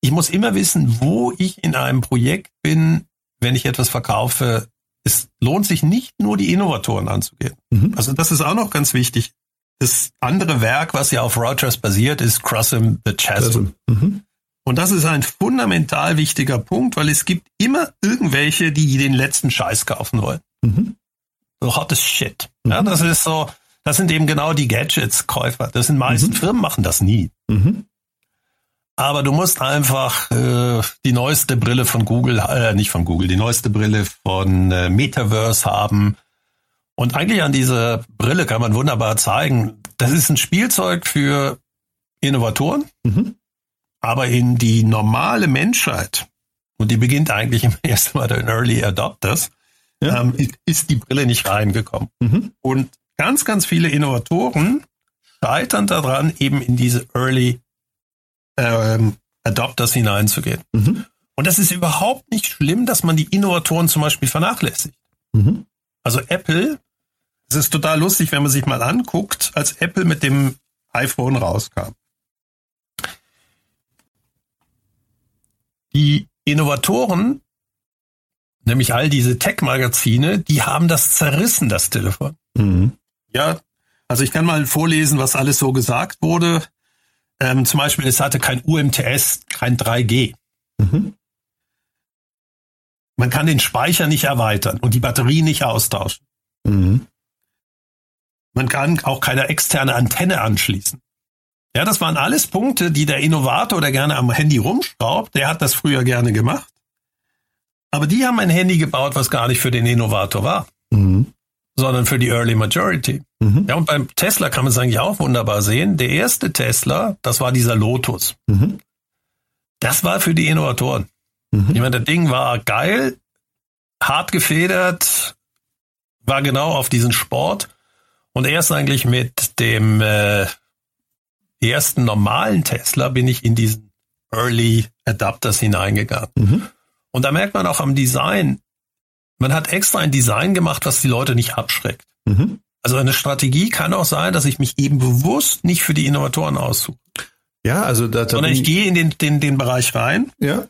Ich muss immer wissen, wo ich in einem Projekt bin, wenn ich etwas verkaufe. Es lohnt sich nicht nur die Innovatoren anzugehen. Mhm. Also das ist auch noch ganz wichtig. Das andere Werk, was ja auf Rogers basiert, ist Crossing the Chasm. Mhm. Und das ist ein fundamental wichtiger Punkt, weil es gibt immer irgendwelche, die den letzten Scheiß kaufen wollen. Mhm so hottes Shit. Ja, das ist so, das sind eben genau die Gadgets-Käufer. Das sind meisten mhm. Firmen machen das nie. Mhm. Aber du musst einfach äh, die neueste Brille von Google, äh, nicht von Google, die neueste Brille von äh, Metaverse haben. Und eigentlich an dieser Brille kann man wunderbar zeigen, das ist ein Spielzeug für Innovatoren, mhm. aber in die normale Menschheit, und die beginnt eigentlich im ersten Mal den Early Adopters, ja. ähm, ist die Brille nicht reingekommen. Mhm. Und ganz, ganz viele Innovatoren scheitern daran, eben in diese Early ähm, Adopters hineinzugehen. Mhm. Und das ist überhaupt nicht schlimm, dass man die Innovatoren zum Beispiel vernachlässigt. Mhm. Also Apple, es ist total lustig, wenn man sich mal anguckt, als Apple mit dem iPhone rauskam. Die Innovatoren nämlich all diese Tech-Magazine, die haben das zerrissen, das Telefon. Mhm. Ja, also ich kann mal vorlesen, was alles so gesagt wurde. Ähm, zum Beispiel, es hatte kein UMTS, kein 3G. Mhm. Man kann den Speicher nicht erweitern und die Batterie nicht austauschen. Mhm. Man kann auch keine externe Antenne anschließen. Ja, das waren alles Punkte, die der Innovator, der gerne am Handy rumschraubt, der hat das früher gerne gemacht. Aber die haben ein Handy gebaut, was gar nicht für den Innovator war, mhm. sondern für die Early Majority. Mhm. Ja, und beim Tesla kann man es eigentlich auch wunderbar sehen. Der erste Tesla, das war dieser Lotus. Mhm. Das war für die Innovatoren. Mhm. Ich meine, das Ding war geil, hart gefedert, war genau auf diesen Sport. Und erst eigentlich mit dem äh, ersten normalen Tesla bin ich in diesen Early Adapters hineingegangen. Mhm. Und da merkt man auch am Design, man hat extra ein Design gemacht, was die Leute nicht abschreckt. Mhm. Also eine Strategie kann auch sein, dass ich mich eben bewusst nicht für die Innovatoren aussuche. Ja, also da, da sondern ich gehe in den, den, den Bereich rein. Ja.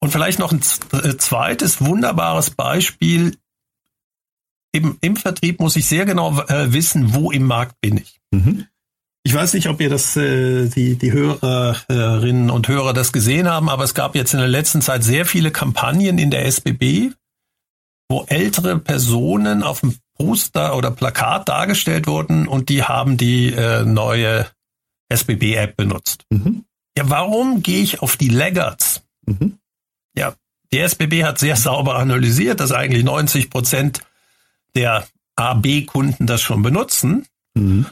Und vielleicht noch ein äh, zweites wunderbares Beispiel. Eben im Vertrieb muss ich sehr genau äh, wissen, wo im Markt bin ich. Mhm. Ich weiß nicht, ob ihr das, äh, die, die Hörerinnen und Hörer das gesehen haben, aber es gab jetzt in der letzten Zeit sehr viele Kampagnen in der SBB, wo ältere Personen auf dem Poster oder Plakat dargestellt wurden und die haben die äh, neue SBB-App benutzt. Mhm. Ja, warum gehe ich auf die Laggards? Mhm. Ja, die SBB hat sehr sauber analysiert, dass eigentlich 90 Prozent der AB-Kunden das schon benutzen. Mhm.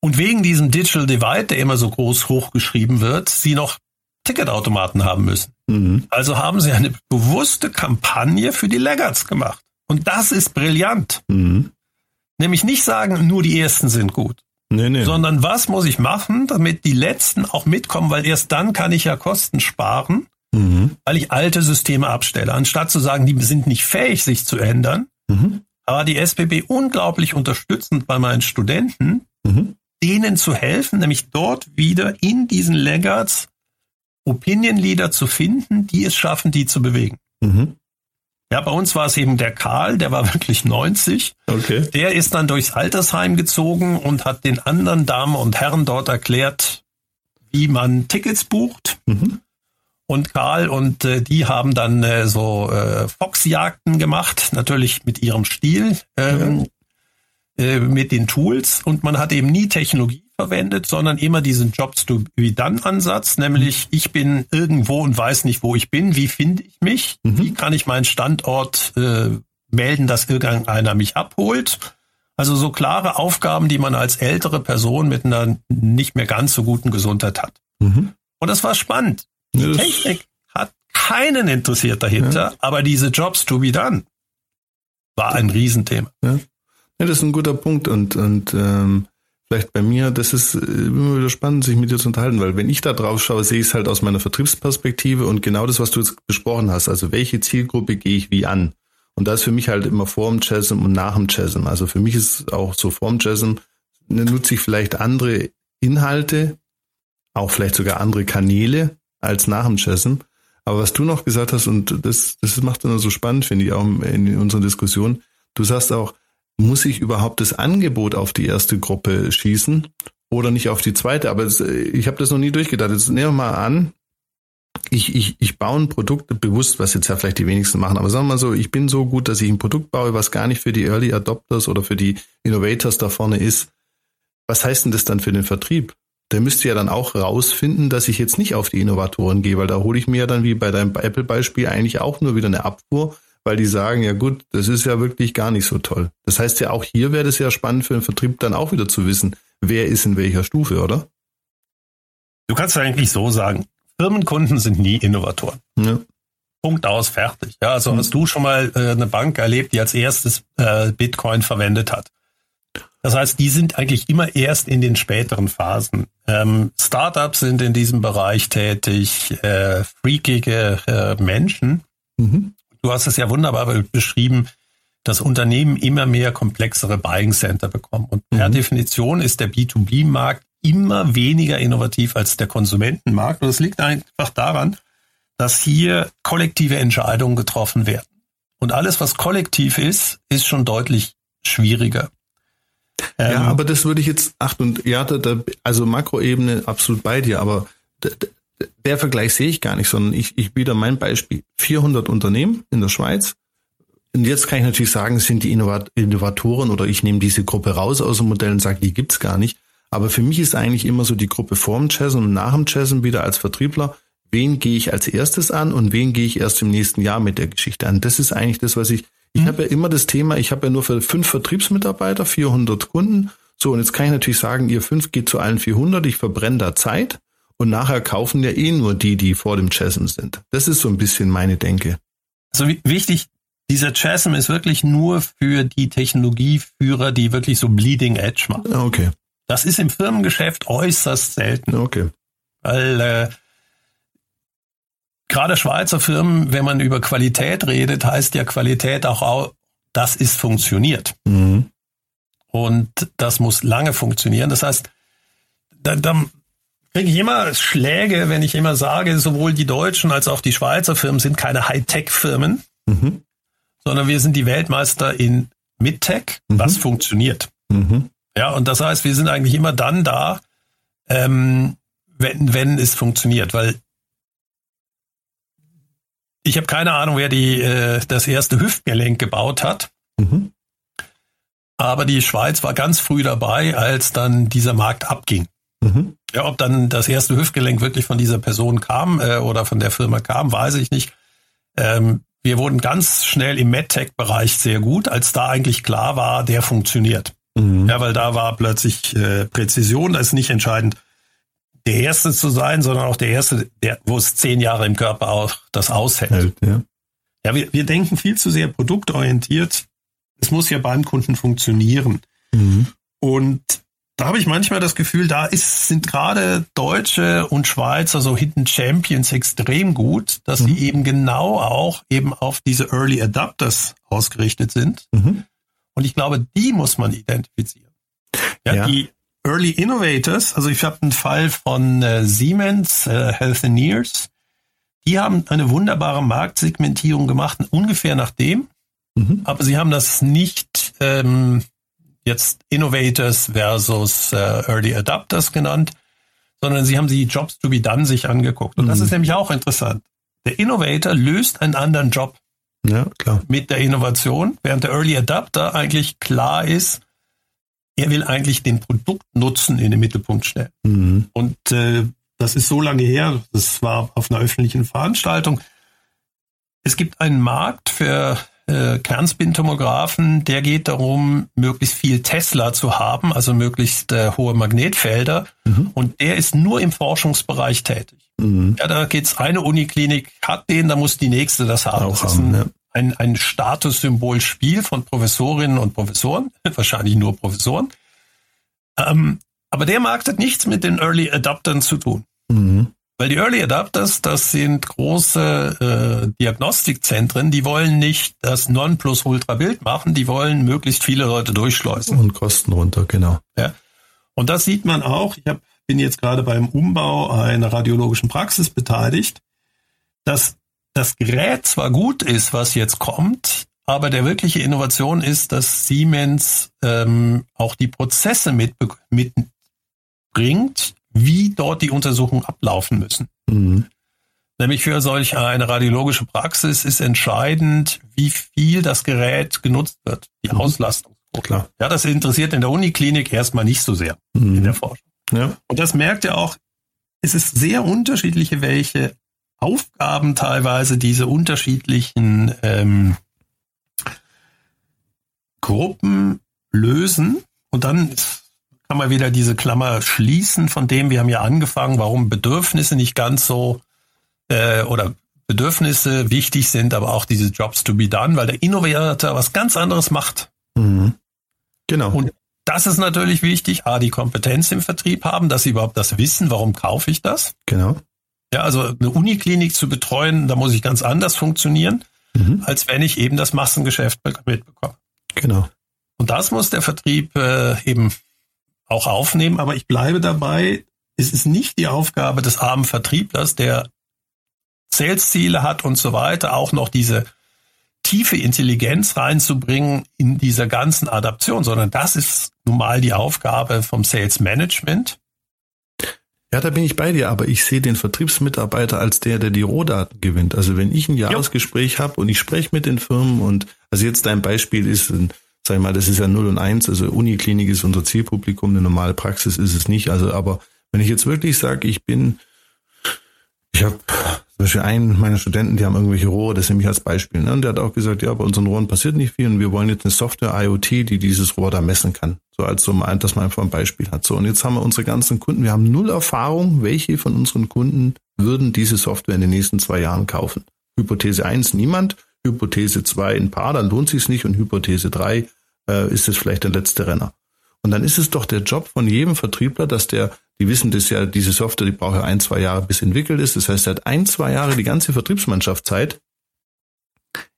Und wegen diesem Digital Divide, der immer so groß hochgeschrieben wird, sie noch Ticketautomaten haben müssen. Mhm. Also haben sie eine bewusste Kampagne für die Laggards gemacht. Und das ist brillant. Mhm. Nämlich nicht sagen, nur die ersten sind gut. Nee, nee. Sondern was muss ich machen, damit die letzten auch mitkommen, weil erst dann kann ich ja Kosten sparen, mhm. weil ich alte Systeme abstelle. Anstatt zu sagen, die sind nicht fähig, sich zu ändern, mhm. aber die SBB unglaublich unterstützend bei meinen Studenten, mhm denen zu helfen, nämlich dort wieder in diesen Laggards Opinion Leader zu finden, die es schaffen, die zu bewegen. Mhm. Ja, bei uns war es eben der Karl, der war wirklich 90. Okay. Der ist dann durchs Altersheim gezogen und hat den anderen Damen und Herren dort erklärt, wie man Tickets bucht. Mhm. Und Karl und äh, die haben dann äh, so äh, Foxjagden gemacht, natürlich mit ihrem Stil. Ähm, ja. Äh, mit den Tools und man hat eben nie Technologie verwendet, sondern immer diesen Jobs to be done Ansatz, nämlich ich bin irgendwo und weiß nicht, wo ich bin, wie finde ich mich, mhm. wie kann ich meinen Standort äh, melden, dass irgendeiner mich abholt. Also so klare Aufgaben, die man als ältere Person mit einer nicht mehr ganz so guten Gesundheit hat. Mhm. Und das war spannend. Die das Technik hat keinen interessiert dahinter, ja. aber diese Jobs to be done war ein Riesenthema. Ja. Ja, das ist ein guter Punkt und, und ähm, vielleicht bei mir, das ist äh, immer wieder spannend, sich mit dir zu unterhalten, weil wenn ich da drauf schaue, sehe ich es halt aus meiner Vertriebsperspektive und genau das, was du jetzt besprochen hast. Also welche Zielgruppe gehe ich wie an? Und da ist für mich halt immer vor dem Chasm und nach dem Chasm. Also für mich ist auch so vor dem Chasm, ne, nutze ich vielleicht andere Inhalte, auch vielleicht sogar andere Kanäle als nach dem Chasm. Aber was du noch gesagt hast, und das, das macht dann so spannend, finde ich, auch in unserer Diskussion, du sagst auch, muss ich überhaupt das Angebot auf die erste Gruppe schießen oder nicht auf die zweite? Aber ich habe das noch nie durchgedacht. Jetzt nehmen wir mal an, ich, ich, ich baue ein Produkt bewusst, was jetzt ja vielleicht die wenigsten machen, aber sagen wir mal so, ich bin so gut, dass ich ein Produkt baue, was gar nicht für die Early Adopters oder für die Innovators da vorne ist. Was heißt denn das dann für den Vertrieb? Der müsste ja dann auch rausfinden, dass ich jetzt nicht auf die Innovatoren gehe, weil da hole ich mir ja dann wie bei deinem Apple-Beispiel eigentlich auch nur wieder eine Abfuhr weil die sagen, ja gut, das ist ja wirklich gar nicht so toll. Das heißt ja auch hier wäre es ja spannend für den Vertrieb dann auch wieder zu wissen, wer ist in welcher Stufe, oder? Du kannst eigentlich so sagen, Firmenkunden sind nie Innovatoren. Ja. Punkt aus, fertig. Ja, also mhm. hast du schon mal äh, eine Bank erlebt, die als erstes äh, Bitcoin verwendet hat. Das heißt, die sind eigentlich immer erst in den späteren Phasen. Ähm, Startups sind in diesem Bereich tätig, äh, freakige äh, Menschen. Mhm du hast es ja wunderbar beschrieben, dass Unternehmen immer mehr komplexere Buying Center bekommen. Und per mhm. Definition ist der B2B-Markt immer weniger innovativ als der Konsumentenmarkt. Und das liegt einfach daran, dass hier kollektive Entscheidungen getroffen werden. Und alles, was kollektiv ist, ist schon deutlich schwieriger. Ja, ähm, aber das würde ich jetzt, ach und ja, da, da, also Makroebene absolut bei dir, aber der Vergleich sehe ich gar nicht, sondern ich, ich biete mein Beispiel. 400 Unternehmen in der Schweiz, und jetzt kann ich natürlich sagen, es sind die Innovatoren oder ich nehme diese Gruppe raus aus dem Modell und sage, die gibt's gar nicht. Aber für mich ist eigentlich immer so die Gruppe vorm Chasm und nach dem Chasm wieder als Vertriebler. Wen gehe ich als erstes an und wen gehe ich erst im nächsten Jahr mit der Geschichte an? Das ist eigentlich das, was ich, ich mhm. habe ja immer das Thema, ich habe ja nur für fünf Vertriebsmitarbeiter, 400 Kunden. So, und jetzt kann ich natürlich sagen, ihr fünf geht zu allen 400, ich verbrenne da Zeit und nachher kaufen ja eh nur die, die vor dem Chasm sind. Das ist so ein bisschen meine Denke. Also wichtig, dieser Chasm ist wirklich nur für die Technologieführer, die wirklich so Bleeding Edge machen. Okay. Das ist im Firmengeschäft äußerst selten. Okay. Weil äh, gerade Schweizer Firmen, wenn man über Qualität redet, heißt ja Qualität auch, dass es funktioniert. Mhm. Und das muss lange funktionieren. Das heißt, da, da kriege ich immer Schläge, wenn ich immer sage, sowohl die deutschen als auch die Schweizer Firmen sind keine Hightech-Firmen, mhm. sondern wir sind die Weltmeister in Midtech, mhm. was funktioniert. Mhm. Ja, und das heißt, wir sind eigentlich immer dann da, ähm, wenn, wenn es funktioniert, weil ich habe keine Ahnung, wer die, äh, das erste Hüftgelenk gebaut hat. Mhm. Aber die Schweiz war ganz früh dabei, als dann dieser Markt abging. Mhm. Ja, ob dann das erste Hüftgelenk wirklich von dieser Person kam äh, oder von der Firma kam, weiß ich nicht. Ähm, wir wurden ganz schnell im MedTech-Bereich sehr gut, als da eigentlich klar war, der funktioniert. Mhm. Ja, weil da war plötzlich äh, Präzision, da ist nicht entscheidend, der Erste zu sein, sondern auch der Erste, der, wo es zehn Jahre im Körper auch das aushält. Hält, ja, ja wir, wir denken viel zu sehr produktorientiert. Es muss ja beim Kunden funktionieren. Mhm. Und da habe ich manchmal das Gefühl, da ist, sind gerade Deutsche und Schweizer so Hidden Champions extrem gut, dass mhm. sie eben genau auch eben auf diese Early Adapters ausgerichtet sind. Mhm. Und ich glaube, die muss man identifizieren. Ja, ja. die Early Innovators, also ich habe einen Fall von äh, Siemens, äh, Healthineers, die haben eine wunderbare Marktsegmentierung gemacht, ungefähr nach dem, mhm. aber sie haben das nicht ähm, jetzt Innovators versus äh, Early Adapters genannt, sondern sie haben die Jobs to be done sich angeguckt. Und mhm. das ist nämlich auch interessant. Der Innovator löst einen anderen Job. Ja, klar. Mit der Innovation, während der Early Adapter eigentlich klar ist, er will eigentlich den Produktnutzen in den Mittelpunkt stellen. Mhm. Und äh, das ist so lange her, das war auf einer öffentlichen Veranstaltung. Es gibt einen Markt für äh, Kernspintomographen, der geht darum, möglichst viel Tesla zu haben, also möglichst äh, hohe Magnetfelder. Mhm. Und der ist nur im Forschungsbereich tätig. Mhm. Ja, da geht's eine Uniklinik hat den, da muss die nächste das haben. Auch das ist ein, ja. ein, ein Statussymbolspiel von Professorinnen und Professoren, wahrscheinlich nur Professoren. Ähm, aber der Markt hat nichts mit den Early Adaptern zu tun. Mhm. Weil die Early Adapters, das sind große äh, Diagnostikzentren, die wollen nicht das Nonplusultra-Bild machen, die wollen möglichst viele Leute durchschleusen. Und Kosten runter, genau. Ja. Und das sieht man auch. Ich hab, bin jetzt gerade beim Umbau einer radiologischen Praxis beteiligt, dass das Gerät zwar gut ist, was jetzt kommt, aber der wirkliche Innovation ist, dass Siemens ähm, auch die Prozesse mit, mitbringt, wie dort die Untersuchungen ablaufen müssen. Mhm. Nämlich für solch eine radiologische Praxis ist entscheidend, wie viel das Gerät genutzt wird, die mhm. Auslastung. Klar. Ja, das interessiert in der Uniklinik erstmal nicht so sehr mhm. in der Forschung. Ja. Und das merkt ihr auch, es ist sehr unterschiedliche, welche Aufgaben teilweise diese unterschiedlichen ähm, Gruppen lösen. Und dann ist kann man wieder diese Klammer schließen, von dem wir haben ja angefangen, warum Bedürfnisse nicht ganz so äh, oder Bedürfnisse wichtig sind, aber auch diese Jobs to be done, weil der Innovator was ganz anderes macht. Mhm. Genau. Und das ist natürlich wichtig, A, die Kompetenz im Vertrieb haben, dass sie überhaupt das wissen, warum kaufe ich das. Genau. Ja, also eine Uniklinik zu betreuen, da muss ich ganz anders funktionieren, mhm. als wenn ich eben das Massengeschäft mitbekomme. Genau. Und das muss der Vertrieb äh, eben auch aufnehmen, aber ich bleibe dabei, es ist nicht die Aufgabe des armen Vertrieblers, der Sales-Ziele hat und so weiter, auch noch diese tiefe Intelligenz reinzubringen in dieser ganzen Adaption, sondern das ist nun mal die Aufgabe vom Sales Management. Ja, da bin ich bei dir, aber ich sehe den Vertriebsmitarbeiter als der, der die Rohdaten gewinnt. Also wenn ich ein Jahresgespräch habe und ich spreche mit den Firmen und Also jetzt dein Beispiel ist, sag ich mal, das ist ja 0 und 1, also Uniklinik ist unser Zielpublikum, eine normale Praxis ist es nicht. Also, aber wenn ich jetzt wirklich sage, ich bin, ich habe zum Beispiel einen meiner Studenten, die haben irgendwelche Rohre, das nehme ich als Beispiel. Ne? Und der hat auch gesagt, ja, bei unseren Rohren passiert nicht viel und wir wollen jetzt eine Software IoT, die dieses Rohr da messen kann. So als so mal, dass man einfach ein Beispiel hat. So, und jetzt haben wir unsere ganzen Kunden, wir haben null Erfahrung, welche von unseren Kunden würden diese Software in den nächsten zwei Jahren kaufen. Hypothese eins niemand. Hypothese zwei ein paar, dann lohnt sich nicht. Und Hypothese drei äh, ist es vielleicht der letzte Renner. Und dann ist es doch der Job von jedem Vertriebler, dass der die wissen das ja, diese Software, die braucht ja ein, zwei Jahre, bis entwickelt ist. Das heißt, er hat ein, zwei Jahre die ganze Vertriebsmannschaft Zeit,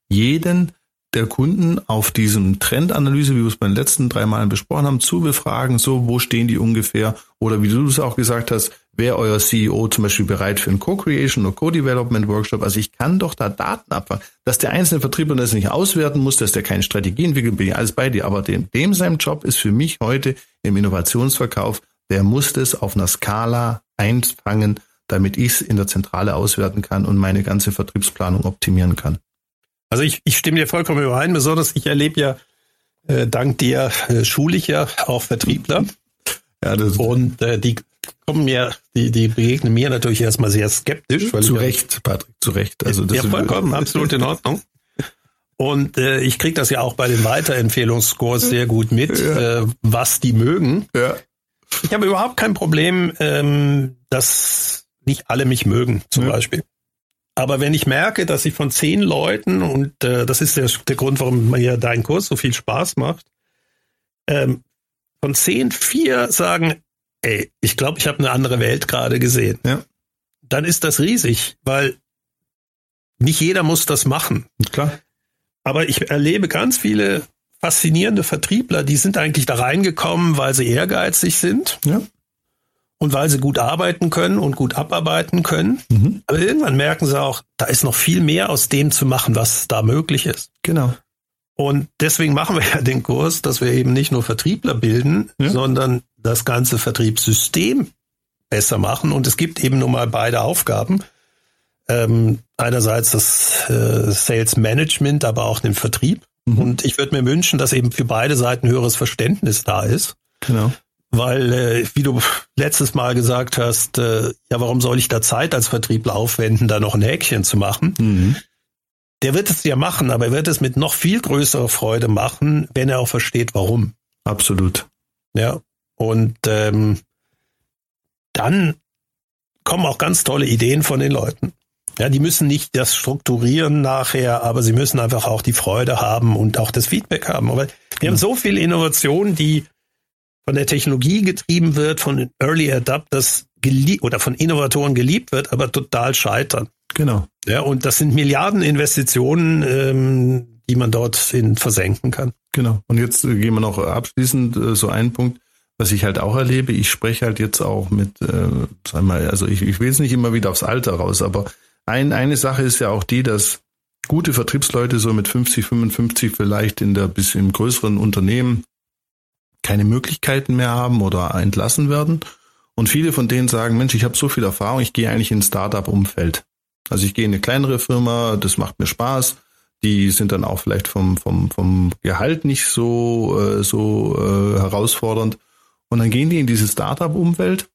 jeden der Kunden auf diesem Trendanalyse, wie wir es bei den letzten drei Malen besprochen haben, zu befragen, so, wo stehen die ungefähr? Oder wie du es auch gesagt hast, wäre euer CEO zum Beispiel bereit für einen Co-Creation oder Co-Development Workshop? Also ich kann doch da Daten abfangen, dass der einzelne Vertriebler das nicht auswerten muss, dass der keine Strategie entwickelt, bin ich alles bei dir. Aber dem, dem sein Job ist für mich heute im Innovationsverkauf der muss das auf einer Skala einfangen, damit ich es in der Zentrale auswerten kann und meine ganze Vertriebsplanung optimieren kann. Also ich, ich stimme dir vollkommen überein, besonders ich erlebe ja äh, dank dir äh, schulisch ja auch Vertriebler. Ja, das und äh, die kommen mir, die, die begegnen mir natürlich erstmal sehr skeptisch. Weil zu Recht, Patrick, zu Recht. Also das ja, vollkommen, absolut in Ordnung. Und äh, ich kriege das ja auch bei den Weiterempfehlungsscores sehr gut mit, ja. äh, was die mögen. Ja. Ich habe überhaupt kein Problem, ähm, dass nicht alle mich mögen, zum ja. Beispiel. Aber wenn ich merke, dass ich von zehn Leuten, und äh, das ist der, der Grund, warum mir dein Kurs so viel Spaß macht, ähm, von zehn vier sagen, ey, ich glaube, ich habe eine andere Welt gerade gesehen. Ja. Dann ist das riesig, weil nicht jeder muss das machen. Klar. Aber ich erlebe ganz viele faszinierende Vertriebler, die sind eigentlich da reingekommen, weil sie ehrgeizig sind. Ja. Und weil sie gut arbeiten können und gut abarbeiten können. Mhm. Aber irgendwann merken sie auch, da ist noch viel mehr aus dem zu machen, was da möglich ist. Genau. Und deswegen machen wir ja den Kurs, dass wir eben nicht nur Vertriebler bilden, ja. sondern das ganze Vertriebssystem besser machen. Und es gibt eben nun mal beide Aufgaben. Ähm, einerseits das äh, Sales Management, aber auch den Vertrieb. Mhm. Und ich würde mir wünschen, dass eben für beide Seiten höheres Verständnis da ist. Genau. Weil, äh, wie du letztes Mal gesagt hast, äh, ja, warum soll ich da Zeit als Vertriebler aufwenden, da noch ein Häkchen zu machen? Mhm. Der wird es ja machen, aber er wird es mit noch viel größerer Freude machen, wenn er auch versteht, warum. Absolut. Ja. Und ähm, dann kommen auch ganz tolle Ideen von den Leuten. Ja, die müssen nicht das strukturieren nachher, aber sie müssen einfach auch die Freude haben und auch das Feedback haben. Aber wir ja. haben so viel Innovation, die von der Technologie getrieben wird, von Early Adapters geliebt oder von Innovatoren geliebt wird, aber total scheitern. Genau. Ja, und das sind Milliarden Investitionen, ähm, die man dort in versenken kann. Genau. Und jetzt gehen wir noch abschließend äh, so einen Punkt, was ich halt auch erlebe. Ich spreche halt jetzt auch mit, äh, sag mal, also ich, ich will es nicht immer wieder aufs Alter raus, aber ein, eine Sache ist ja auch die, dass gute Vertriebsleute so mit 50, 55 vielleicht in der bis im größeren Unternehmen keine Möglichkeiten mehr haben oder entlassen werden. Und viele von denen sagen, Mensch, ich habe so viel Erfahrung, ich gehe eigentlich in Startup-Umfeld. Also ich gehe in eine kleinere Firma, das macht mir Spaß. Die sind dann auch vielleicht vom, vom, vom Gehalt nicht so, äh, so äh, herausfordernd. Und dann gehen die in diese Startup-Umwelt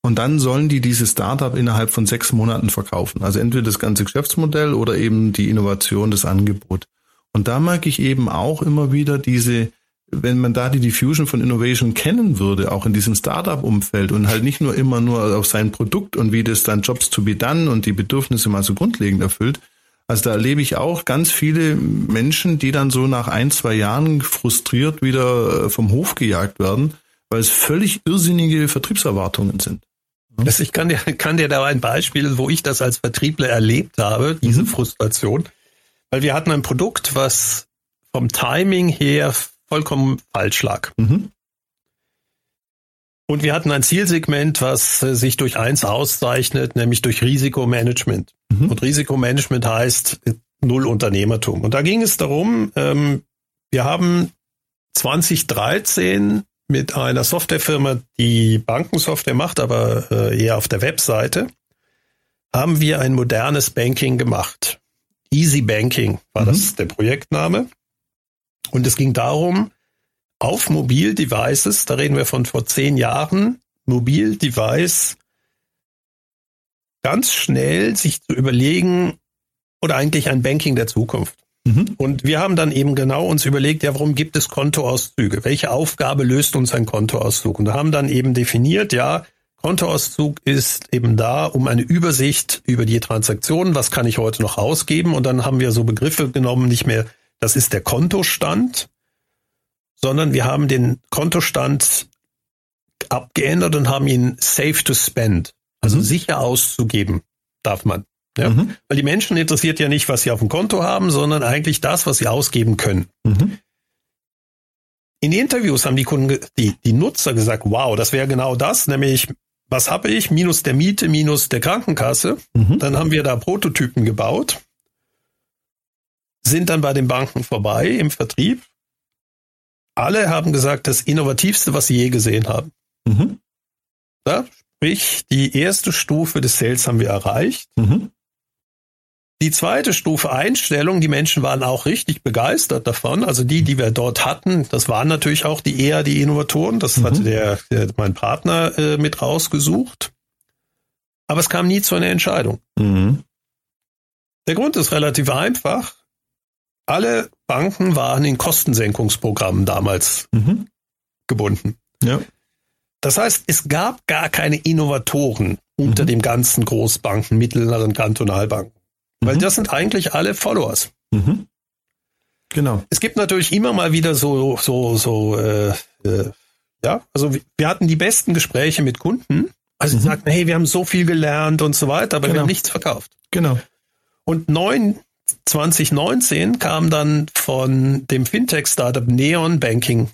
und dann sollen die dieses Startup innerhalb von sechs Monaten verkaufen. Also entweder das ganze Geschäftsmodell oder eben die Innovation, das Angebot. Und da mag ich eben auch immer wieder diese, wenn man da die Diffusion von Innovation kennen würde, auch in diesem Startup-Umfeld und halt nicht nur immer nur auf sein Produkt und wie das dann Jobs to be done und die Bedürfnisse mal so grundlegend erfüllt. Also da erlebe ich auch ganz viele Menschen, die dann so nach ein, zwei Jahren frustriert wieder äh, vom Hof gejagt werden, weil es völlig irrsinnige Vertriebserwartungen sind. Das, ich kann dir, kann dir da ein Beispiel, wo ich das als Vertriebler erlebt habe, diese mhm. Frustration. Weil wir hatten ein Produkt, was vom Timing her vollkommen falsch lag. Mhm. Und wir hatten ein Zielsegment, was sich durch eins auszeichnet, nämlich durch Risikomanagement. Mhm. Und Risikomanagement heißt Null Unternehmertum. Und da ging es darum, ähm, wir haben 2013 mit einer Softwarefirma, die Bankensoftware macht, aber äh, eher auf der Webseite, haben wir ein modernes Banking gemacht. Easy Banking war mhm. das der Projektname. Und es ging darum, auf Mobildevices, da reden wir von vor zehn Jahren, Mobildevice ganz schnell sich zu überlegen oder eigentlich ein Banking der Zukunft. Mhm. Und wir haben dann eben genau uns überlegt, ja, warum gibt es Kontoauszüge? Welche Aufgabe löst uns ein Kontoauszug? Und da haben dann eben definiert, ja, Kontoauszug ist eben da, um eine Übersicht über die Transaktionen, was kann ich heute noch ausgeben? Und dann haben wir so Begriffe genommen, nicht mehr, das ist der Kontostand, sondern wir haben den Kontostand abgeändert und haben ihn safe to spend, also mhm. sicher auszugeben, darf man. Ja? Mhm. Weil die Menschen interessiert ja nicht, was sie auf dem Konto haben, sondern eigentlich das, was sie ausgeben können. Mhm. In Interviews haben die Kunden, die, die Nutzer gesagt, wow, das wäre genau das, nämlich was habe ich? Minus der Miete, minus der Krankenkasse. Mhm. Dann haben wir da Prototypen gebaut, sind dann bei den Banken vorbei im Vertrieb. Alle haben gesagt, das Innovativste, was sie je gesehen haben. Mhm. Ja, sprich, die erste Stufe des Sales haben wir erreicht. Mhm. Die zweite Stufe Einstellung, die Menschen waren auch richtig begeistert davon. Also die, die wir dort hatten, das waren natürlich auch die eher die Innovatoren. Das mhm. hatte der, der mein Partner äh, mit rausgesucht. Aber es kam nie zu einer Entscheidung. Mhm. Der Grund ist relativ einfach. Alle Banken waren in Kostensenkungsprogrammen damals mhm. gebunden. Ja. Das heißt, es gab gar keine Innovatoren unter mhm. dem ganzen Großbanken, mittleren Kantonalbanken. Weil mhm. das sind eigentlich alle Followers. Mhm. Genau. Es gibt natürlich immer mal wieder so, so, so, äh, äh, ja, also wir hatten die besten Gespräche mit Kunden. Also mhm. sagten, hey, wir haben so viel gelernt und so weiter, aber genau. wir haben nichts verkauft. Genau. Und neun, 2019 kam dann von dem Fintech-Startup Neon Banking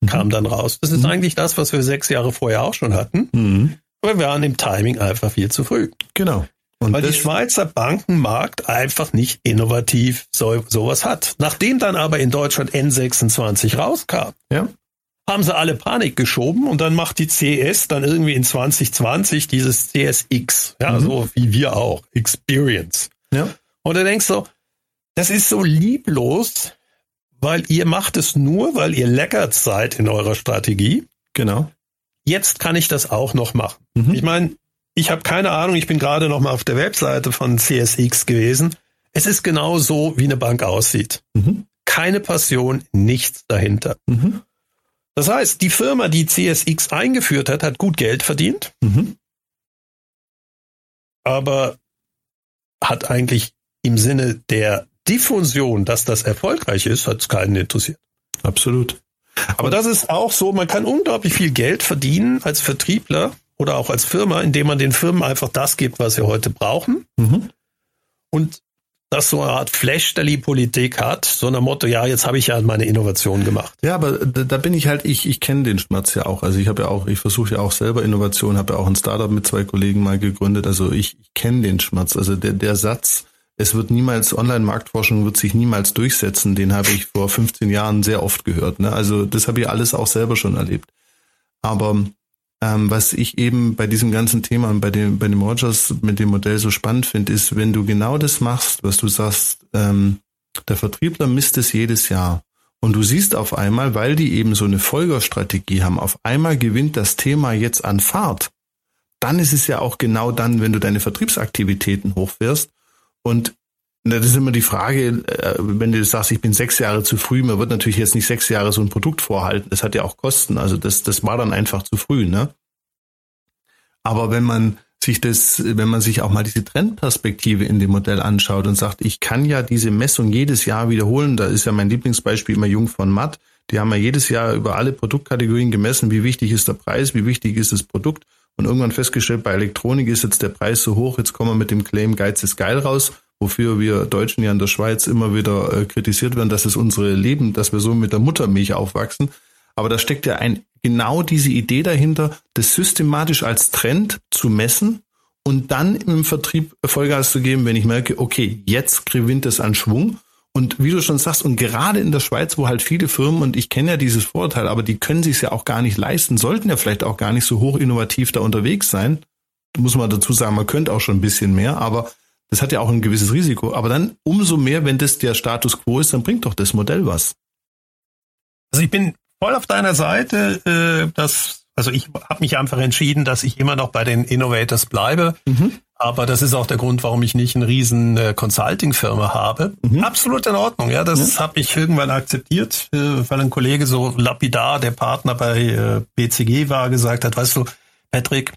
mhm. kam dann raus. Das ist mhm. eigentlich das, was wir sechs Jahre vorher auch schon hatten. Mhm. Aber wir waren im Timing einfach viel zu früh. Genau. Und Weil die Schweizer Bankenmarkt einfach nicht innovativ so, sowas hat. Nachdem dann aber in Deutschland N26 rauskam, ja. haben sie alle Panik geschoben und dann macht die CS dann irgendwie in 2020 dieses CSX, ja, mhm. so wie wir auch, Experience. Ja. Und dann denkst du, das ist so lieblos, weil ihr macht es nur, weil ihr leckert seid in eurer Strategie. Genau. Jetzt kann ich das auch noch machen. Mhm. Ich meine, ich habe keine Ahnung, ich bin gerade noch mal auf der Webseite von CSX gewesen. Es ist genau so, wie eine Bank aussieht. Mhm. Keine Passion, nichts dahinter. Mhm. Das heißt, die Firma, die CSX eingeführt hat, hat gut Geld verdient, mhm. aber hat eigentlich im Sinne der Diffusion, dass das erfolgreich ist, hat es keinen interessiert. Absolut. Aber das ist auch so, man kann unglaublich viel Geld verdienen als Vertriebler oder auch als Firma, indem man den Firmen einfach das gibt, was sie heute brauchen. Mhm. Und das so eine Art Flash-Politik hat, so ein Motto, ja, jetzt habe ich ja meine Innovation gemacht. Ja, aber da, da bin ich halt, ich, ich kenne den Schmerz ja auch. Also ich habe ja auch, ich versuche ja auch selber Innovation, habe ja auch ein Startup mit zwei Kollegen mal gegründet. Also ich, ich kenne den Schmerz. Also der, der Satz, es wird niemals, Online-Marktforschung wird sich niemals durchsetzen, den habe ich vor 15 Jahren sehr oft gehört. Ne? Also das habe ich alles auch selber schon erlebt. Aber ähm, was ich eben bei diesem ganzen Thema und bei dem, bei dem Rogers mit dem Modell so spannend finde, ist, wenn du genau das machst, was du sagst, ähm, der Vertriebler misst es jedes Jahr. Und du siehst auf einmal, weil die eben so eine Folgerstrategie haben, auf einmal gewinnt das Thema jetzt an Fahrt. Dann ist es ja auch genau dann, wenn du deine Vertriebsaktivitäten hochfährst. Und das ist immer die Frage, äh, wenn du sagst, ich bin sechs Jahre zu früh, man wird natürlich jetzt nicht sechs Jahre so ein Produkt vorhalten. Das hat ja auch Kosten. Also das, das war dann einfach zu früh, ne? Aber wenn man sich das, wenn man sich auch mal diese Trendperspektive in dem Modell anschaut und sagt, ich kann ja diese Messung jedes Jahr wiederholen, da ist ja mein Lieblingsbeispiel immer Jung von Matt. Die haben ja jedes Jahr über alle Produktkategorien gemessen, wie wichtig ist der Preis, wie wichtig ist das Produkt und irgendwann festgestellt, bei Elektronik ist jetzt der Preis so hoch, jetzt kommen wir mit dem Claim Geiz ist geil raus wofür wir Deutschen ja in der Schweiz immer wieder äh, kritisiert werden, dass es unsere Leben, dass wir so mit der Muttermilch aufwachsen. Aber da steckt ja ein, genau diese Idee dahinter, das systematisch als Trend zu messen und dann im Vertrieb Vollgas zu geben, wenn ich merke, okay, jetzt gewinnt es an Schwung. Und wie du schon sagst, und gerade in der Schweiz, wo halt viele Firmen, und ich kenne ja dieses Vorurteil, aber die können sich ja auch gar nicht leisten, sollten ja vielleicht auch gar nicht so hoch innovativ da unterwegs sein. Muss man dazu sagen, man könnte auch schon ein bisschen mehr, aber das hat ja auch ein gewisses Risiko. Aber dann umso mehr, wenn das der Status quo ist, dann bringt doch das Modell was. Also ich bin voll auf deiner Seite, äh, dass also ich habe mich einfach entschieden, dass ich immer noch bei den Innovators bleibe. Mhm. Aber das ist auch der Grund, warum ich nicht eine riesen äh, Consulting-Firma habe. Mhm. Absolut in Ordnung, ja. Das ja. habe ich irgendwann akzeptiert, äh, weil ein Kollege so lapidar, der Partner bei äh, BCG war, gesagt hat, weißt du, Patrick,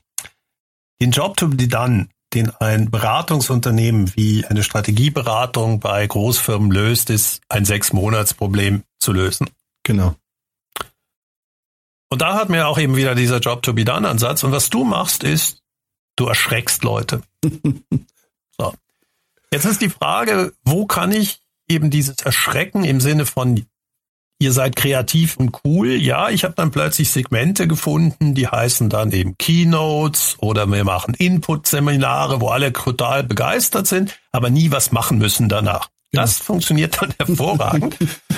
den Job to be done, den ein Beratungsunternehmen wie eine Strategieberatung bei Großfirmen löst, ist ein Sechs-Monats-Problem zu lösen. Genau. Und da hat mir auch eben wieder dieser Job to be done Ansatz. Und was du machst, ist, du erschreckst Leute. so. Jetzt ist die Frage, wo kann ich eben dieses Erschrecken im Sinne von ihr seid kreativ und cool. Ja, ich habe dann plötzlich Segmente gefunden, die heißen dann eben Keynotes oder wir machen Input-Seminare, wo alle total begeistert sind, aber nie was machen müssen danach. Das funktioniert dann hervorragend.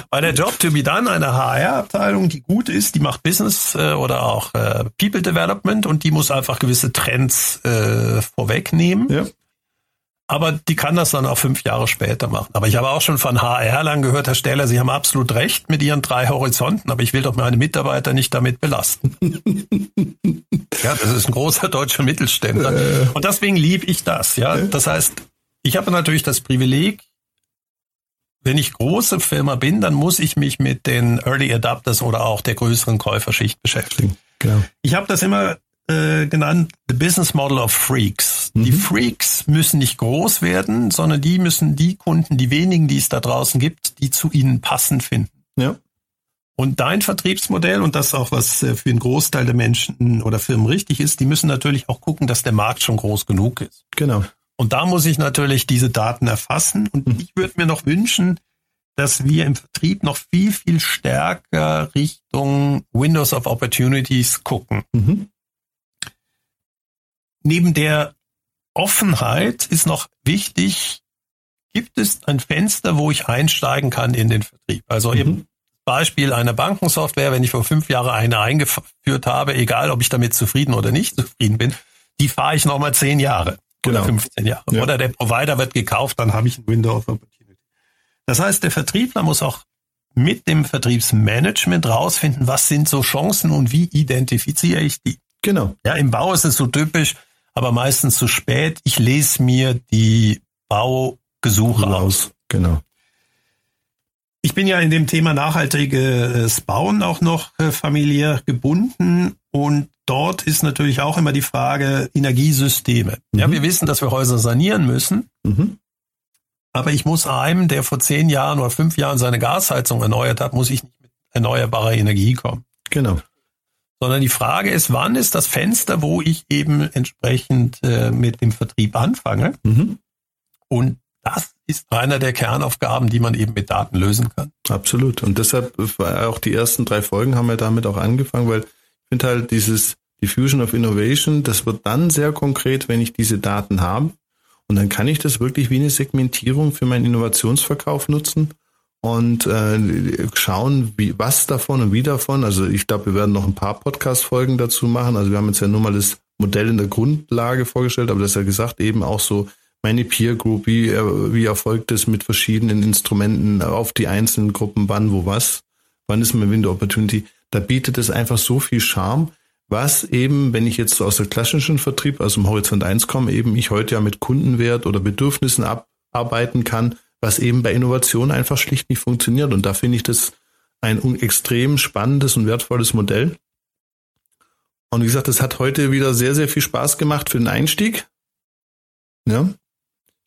Weil der Job to be done eine HR-Abteilung, die gut ist, die macht Business äh, oder auch äh, People Development und die muss einfach gewisse Trends äh, vorwegnehmen. Ja. Aber die kann das dann auch fünf Jahre später machen. Aber ich habe auch schon von HR lang gehört, Herr Steller, Sie haben absolut recht mit Ihren drei Horizonten, aber ich will doch meine Mitarbeiter nicht damit belasten. ja, das ist ein großer deutscher Mittelständler. Und deswegen liebe ich das. Ja, das heißt, ich habe natürlich das Privileg, wenn ich große Firma bin, dann muss ich mich mit den Early Adapters oder auch der größeren Käuferschicht beschäftigen. Genau. Ich habe das immer äh, genannt, the business model of freaks. Mhm. Die Freaks müssen nicht groß werden, sondern die müssen die Kunden, die wenigen, die es da draußen gibt, die zu ihnen passen finden. Ja. Und dein Vertriebsmodell und das auch, was äh, für einen Großteil der Menschen oder Firmen richtig ist, die müssen natürlich auch gucken, dass der Markt schon groß genug ist. Genau. Und da muss ich natürlich diese Daten erfassen. Und mhm. ich würde mir noch wünschen, dass wir im Vertrieb noch viel, viel stärker Richtung Windows of Opportunities gucken. Mhm. Neben der Offenheit ist noch wichtig, gibt es ein Fenster, wo ich einsteigen kann in den Vertrieb? Also mhm. eben Beispiel einer Bankensoftware, wenn ich vor fünf Jahren eine eingeführt habe, egal ob ich damit zufrieden oder nicht zufrieden bin, die fahre ich nochmal zehn Jahre genau. oder 15 Jahre. Ja. Oder der Provider wird gekauft, dann habe ich ein Window of Opportunity. Das heißt, der Vertriebler muss auch mit dem Vertriebsmanagement rausfinden, was sind so Chancen und wie identifiziere ich die. Genau. Ja, im Bau ist es so typisch, aber meistens zu spät. Ich lese mir die Baugesuche aus. Genau. Ich bin ja in dem Thema nachhaltiges Bauen auch noch äh, familiär gebunden und dort ist natürlich auch immer die Frage Energiesysteme. Mhm. Ja, wir wissen, dass wir Häuser sanieren müssen. Mhm. Aber ich muss einem, der vor zehn Jahren oder fünf Jahren seine Gasheizung erneuert hat, muss ich nicht mit erneuerbarer Energie kommen. Genau. Sondern die Frage ist, wann ist das Fenster, wo ich eben entsprechend äh, mit dem Vertrieb anfange? Mhm. Und das ist einer der Kernaufgaben, die man eben mit Daten lösen kann. Absolut. Und deshalb war auch die ersten drei Folgen haben wir damit auch angefangen, weil ich finde halt dieses Diffusion of Innovation, das wird dann sehr konkret, wenn ich diese Daten habe. Und dann kann ich das wirklich wie eine Segmentierung für meinen Innovationsverkauf nutzen und äh, schauen, wie was davon und wie davon. Also ich glaube, wir werden noch ein paar Podcast-Folgen dazu machen. Also wir haben jetzt ja nur mal das Modell in der Grundlage vorgestellt, aber das ist ja gesagt, eben auch so meine Peer Group, wie, äh, wie erfolgt es mit verschiedenen Instrumenten auf die einzelnen Gruppen, wann, wo, was, wann ist mein Window Opportunity. Da bietet es einfach so viel Charme, was eben, wenn ich jetzt aus der klassischen Vertrieb, also im Horizont 1 komme, eben ich heute ja mit Kundenwert oder Bedürfnissen abarbeiten kann, was eben bei Innovation einfach schlicht nicht funktioniert. Und da finde ich das ein extrem spannendes und wertvolles Modell. Und wie gesagt, es hat heute wieder sehr, sehr viel Spaß gemacht für den Einstieg. Ja,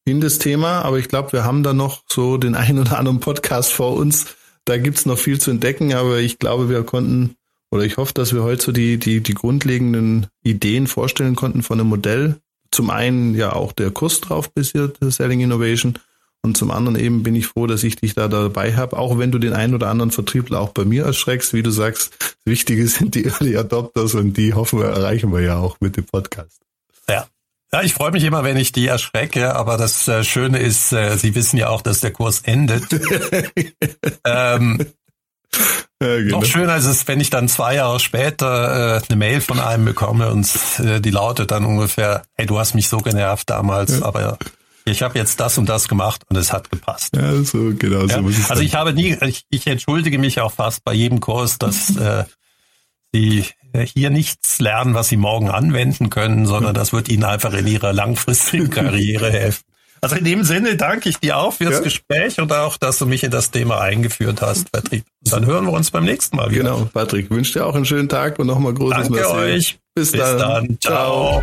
in das Thema, aber ich glaube, wir haben da noch so den einen oder anderen Podcast vor uns. Da gibt's noch viel zu entdecken, aber ich glaube, wir konnten oder ich hoffe, dass wir heute so die, die, die grundlegenden Ideen vorstellen konnten von einem Modell. Zum einen ja auch der Kurs drauf basiert, Selling Innovation. Und zum anderen eben bin ich froh, dass ich dich da dabei habe, auch wenn du den einen oder anderen Vertriebler auch bei mir erschreckst, wie du sagst. Das Wichtige sind die Early Adopters und die hoffen wir, erreichen wir ja auch mit dem Podcast. Ja. Ja, ich freue mich immer, wenn ich die erschrecke, aber das äh, Schöne ist, äh, Sie wissen ja auch, dass der Kurs endet. ähm, ja, genau. Noch schöner ist es, wenn ich dann zwei Jahre später äh, eine Mail von einem bekomme und äh, die lautet dann ungefähr, hey, du hast mich so genervt damals, ja. aber ich habe jetzt das und das gemacht und es hat gepasst. Ja, so genau so ja? muss es Also ich habe nie, ich, ich entschuldige mich auch fast bei jedem Kurs, dass äh, Sie hier nichts lernen, was Sie morgen anwenden können, sondern das wird Ihnen einfach in Ihrer langfristigen Karriere helfen. Also in dem Sinne danke ich dir auch fürs ja. Gespräch und auch, dass du mich in das Thema eingeführt hast, Patrick. Und dann hören wir uns beim nächsten Mal wieder. Genau, Patrick, wünsche dir auch einen schönen Tag und nochmal großes Danke Merci. euch. Bis, Bis dann. dann. Ciao.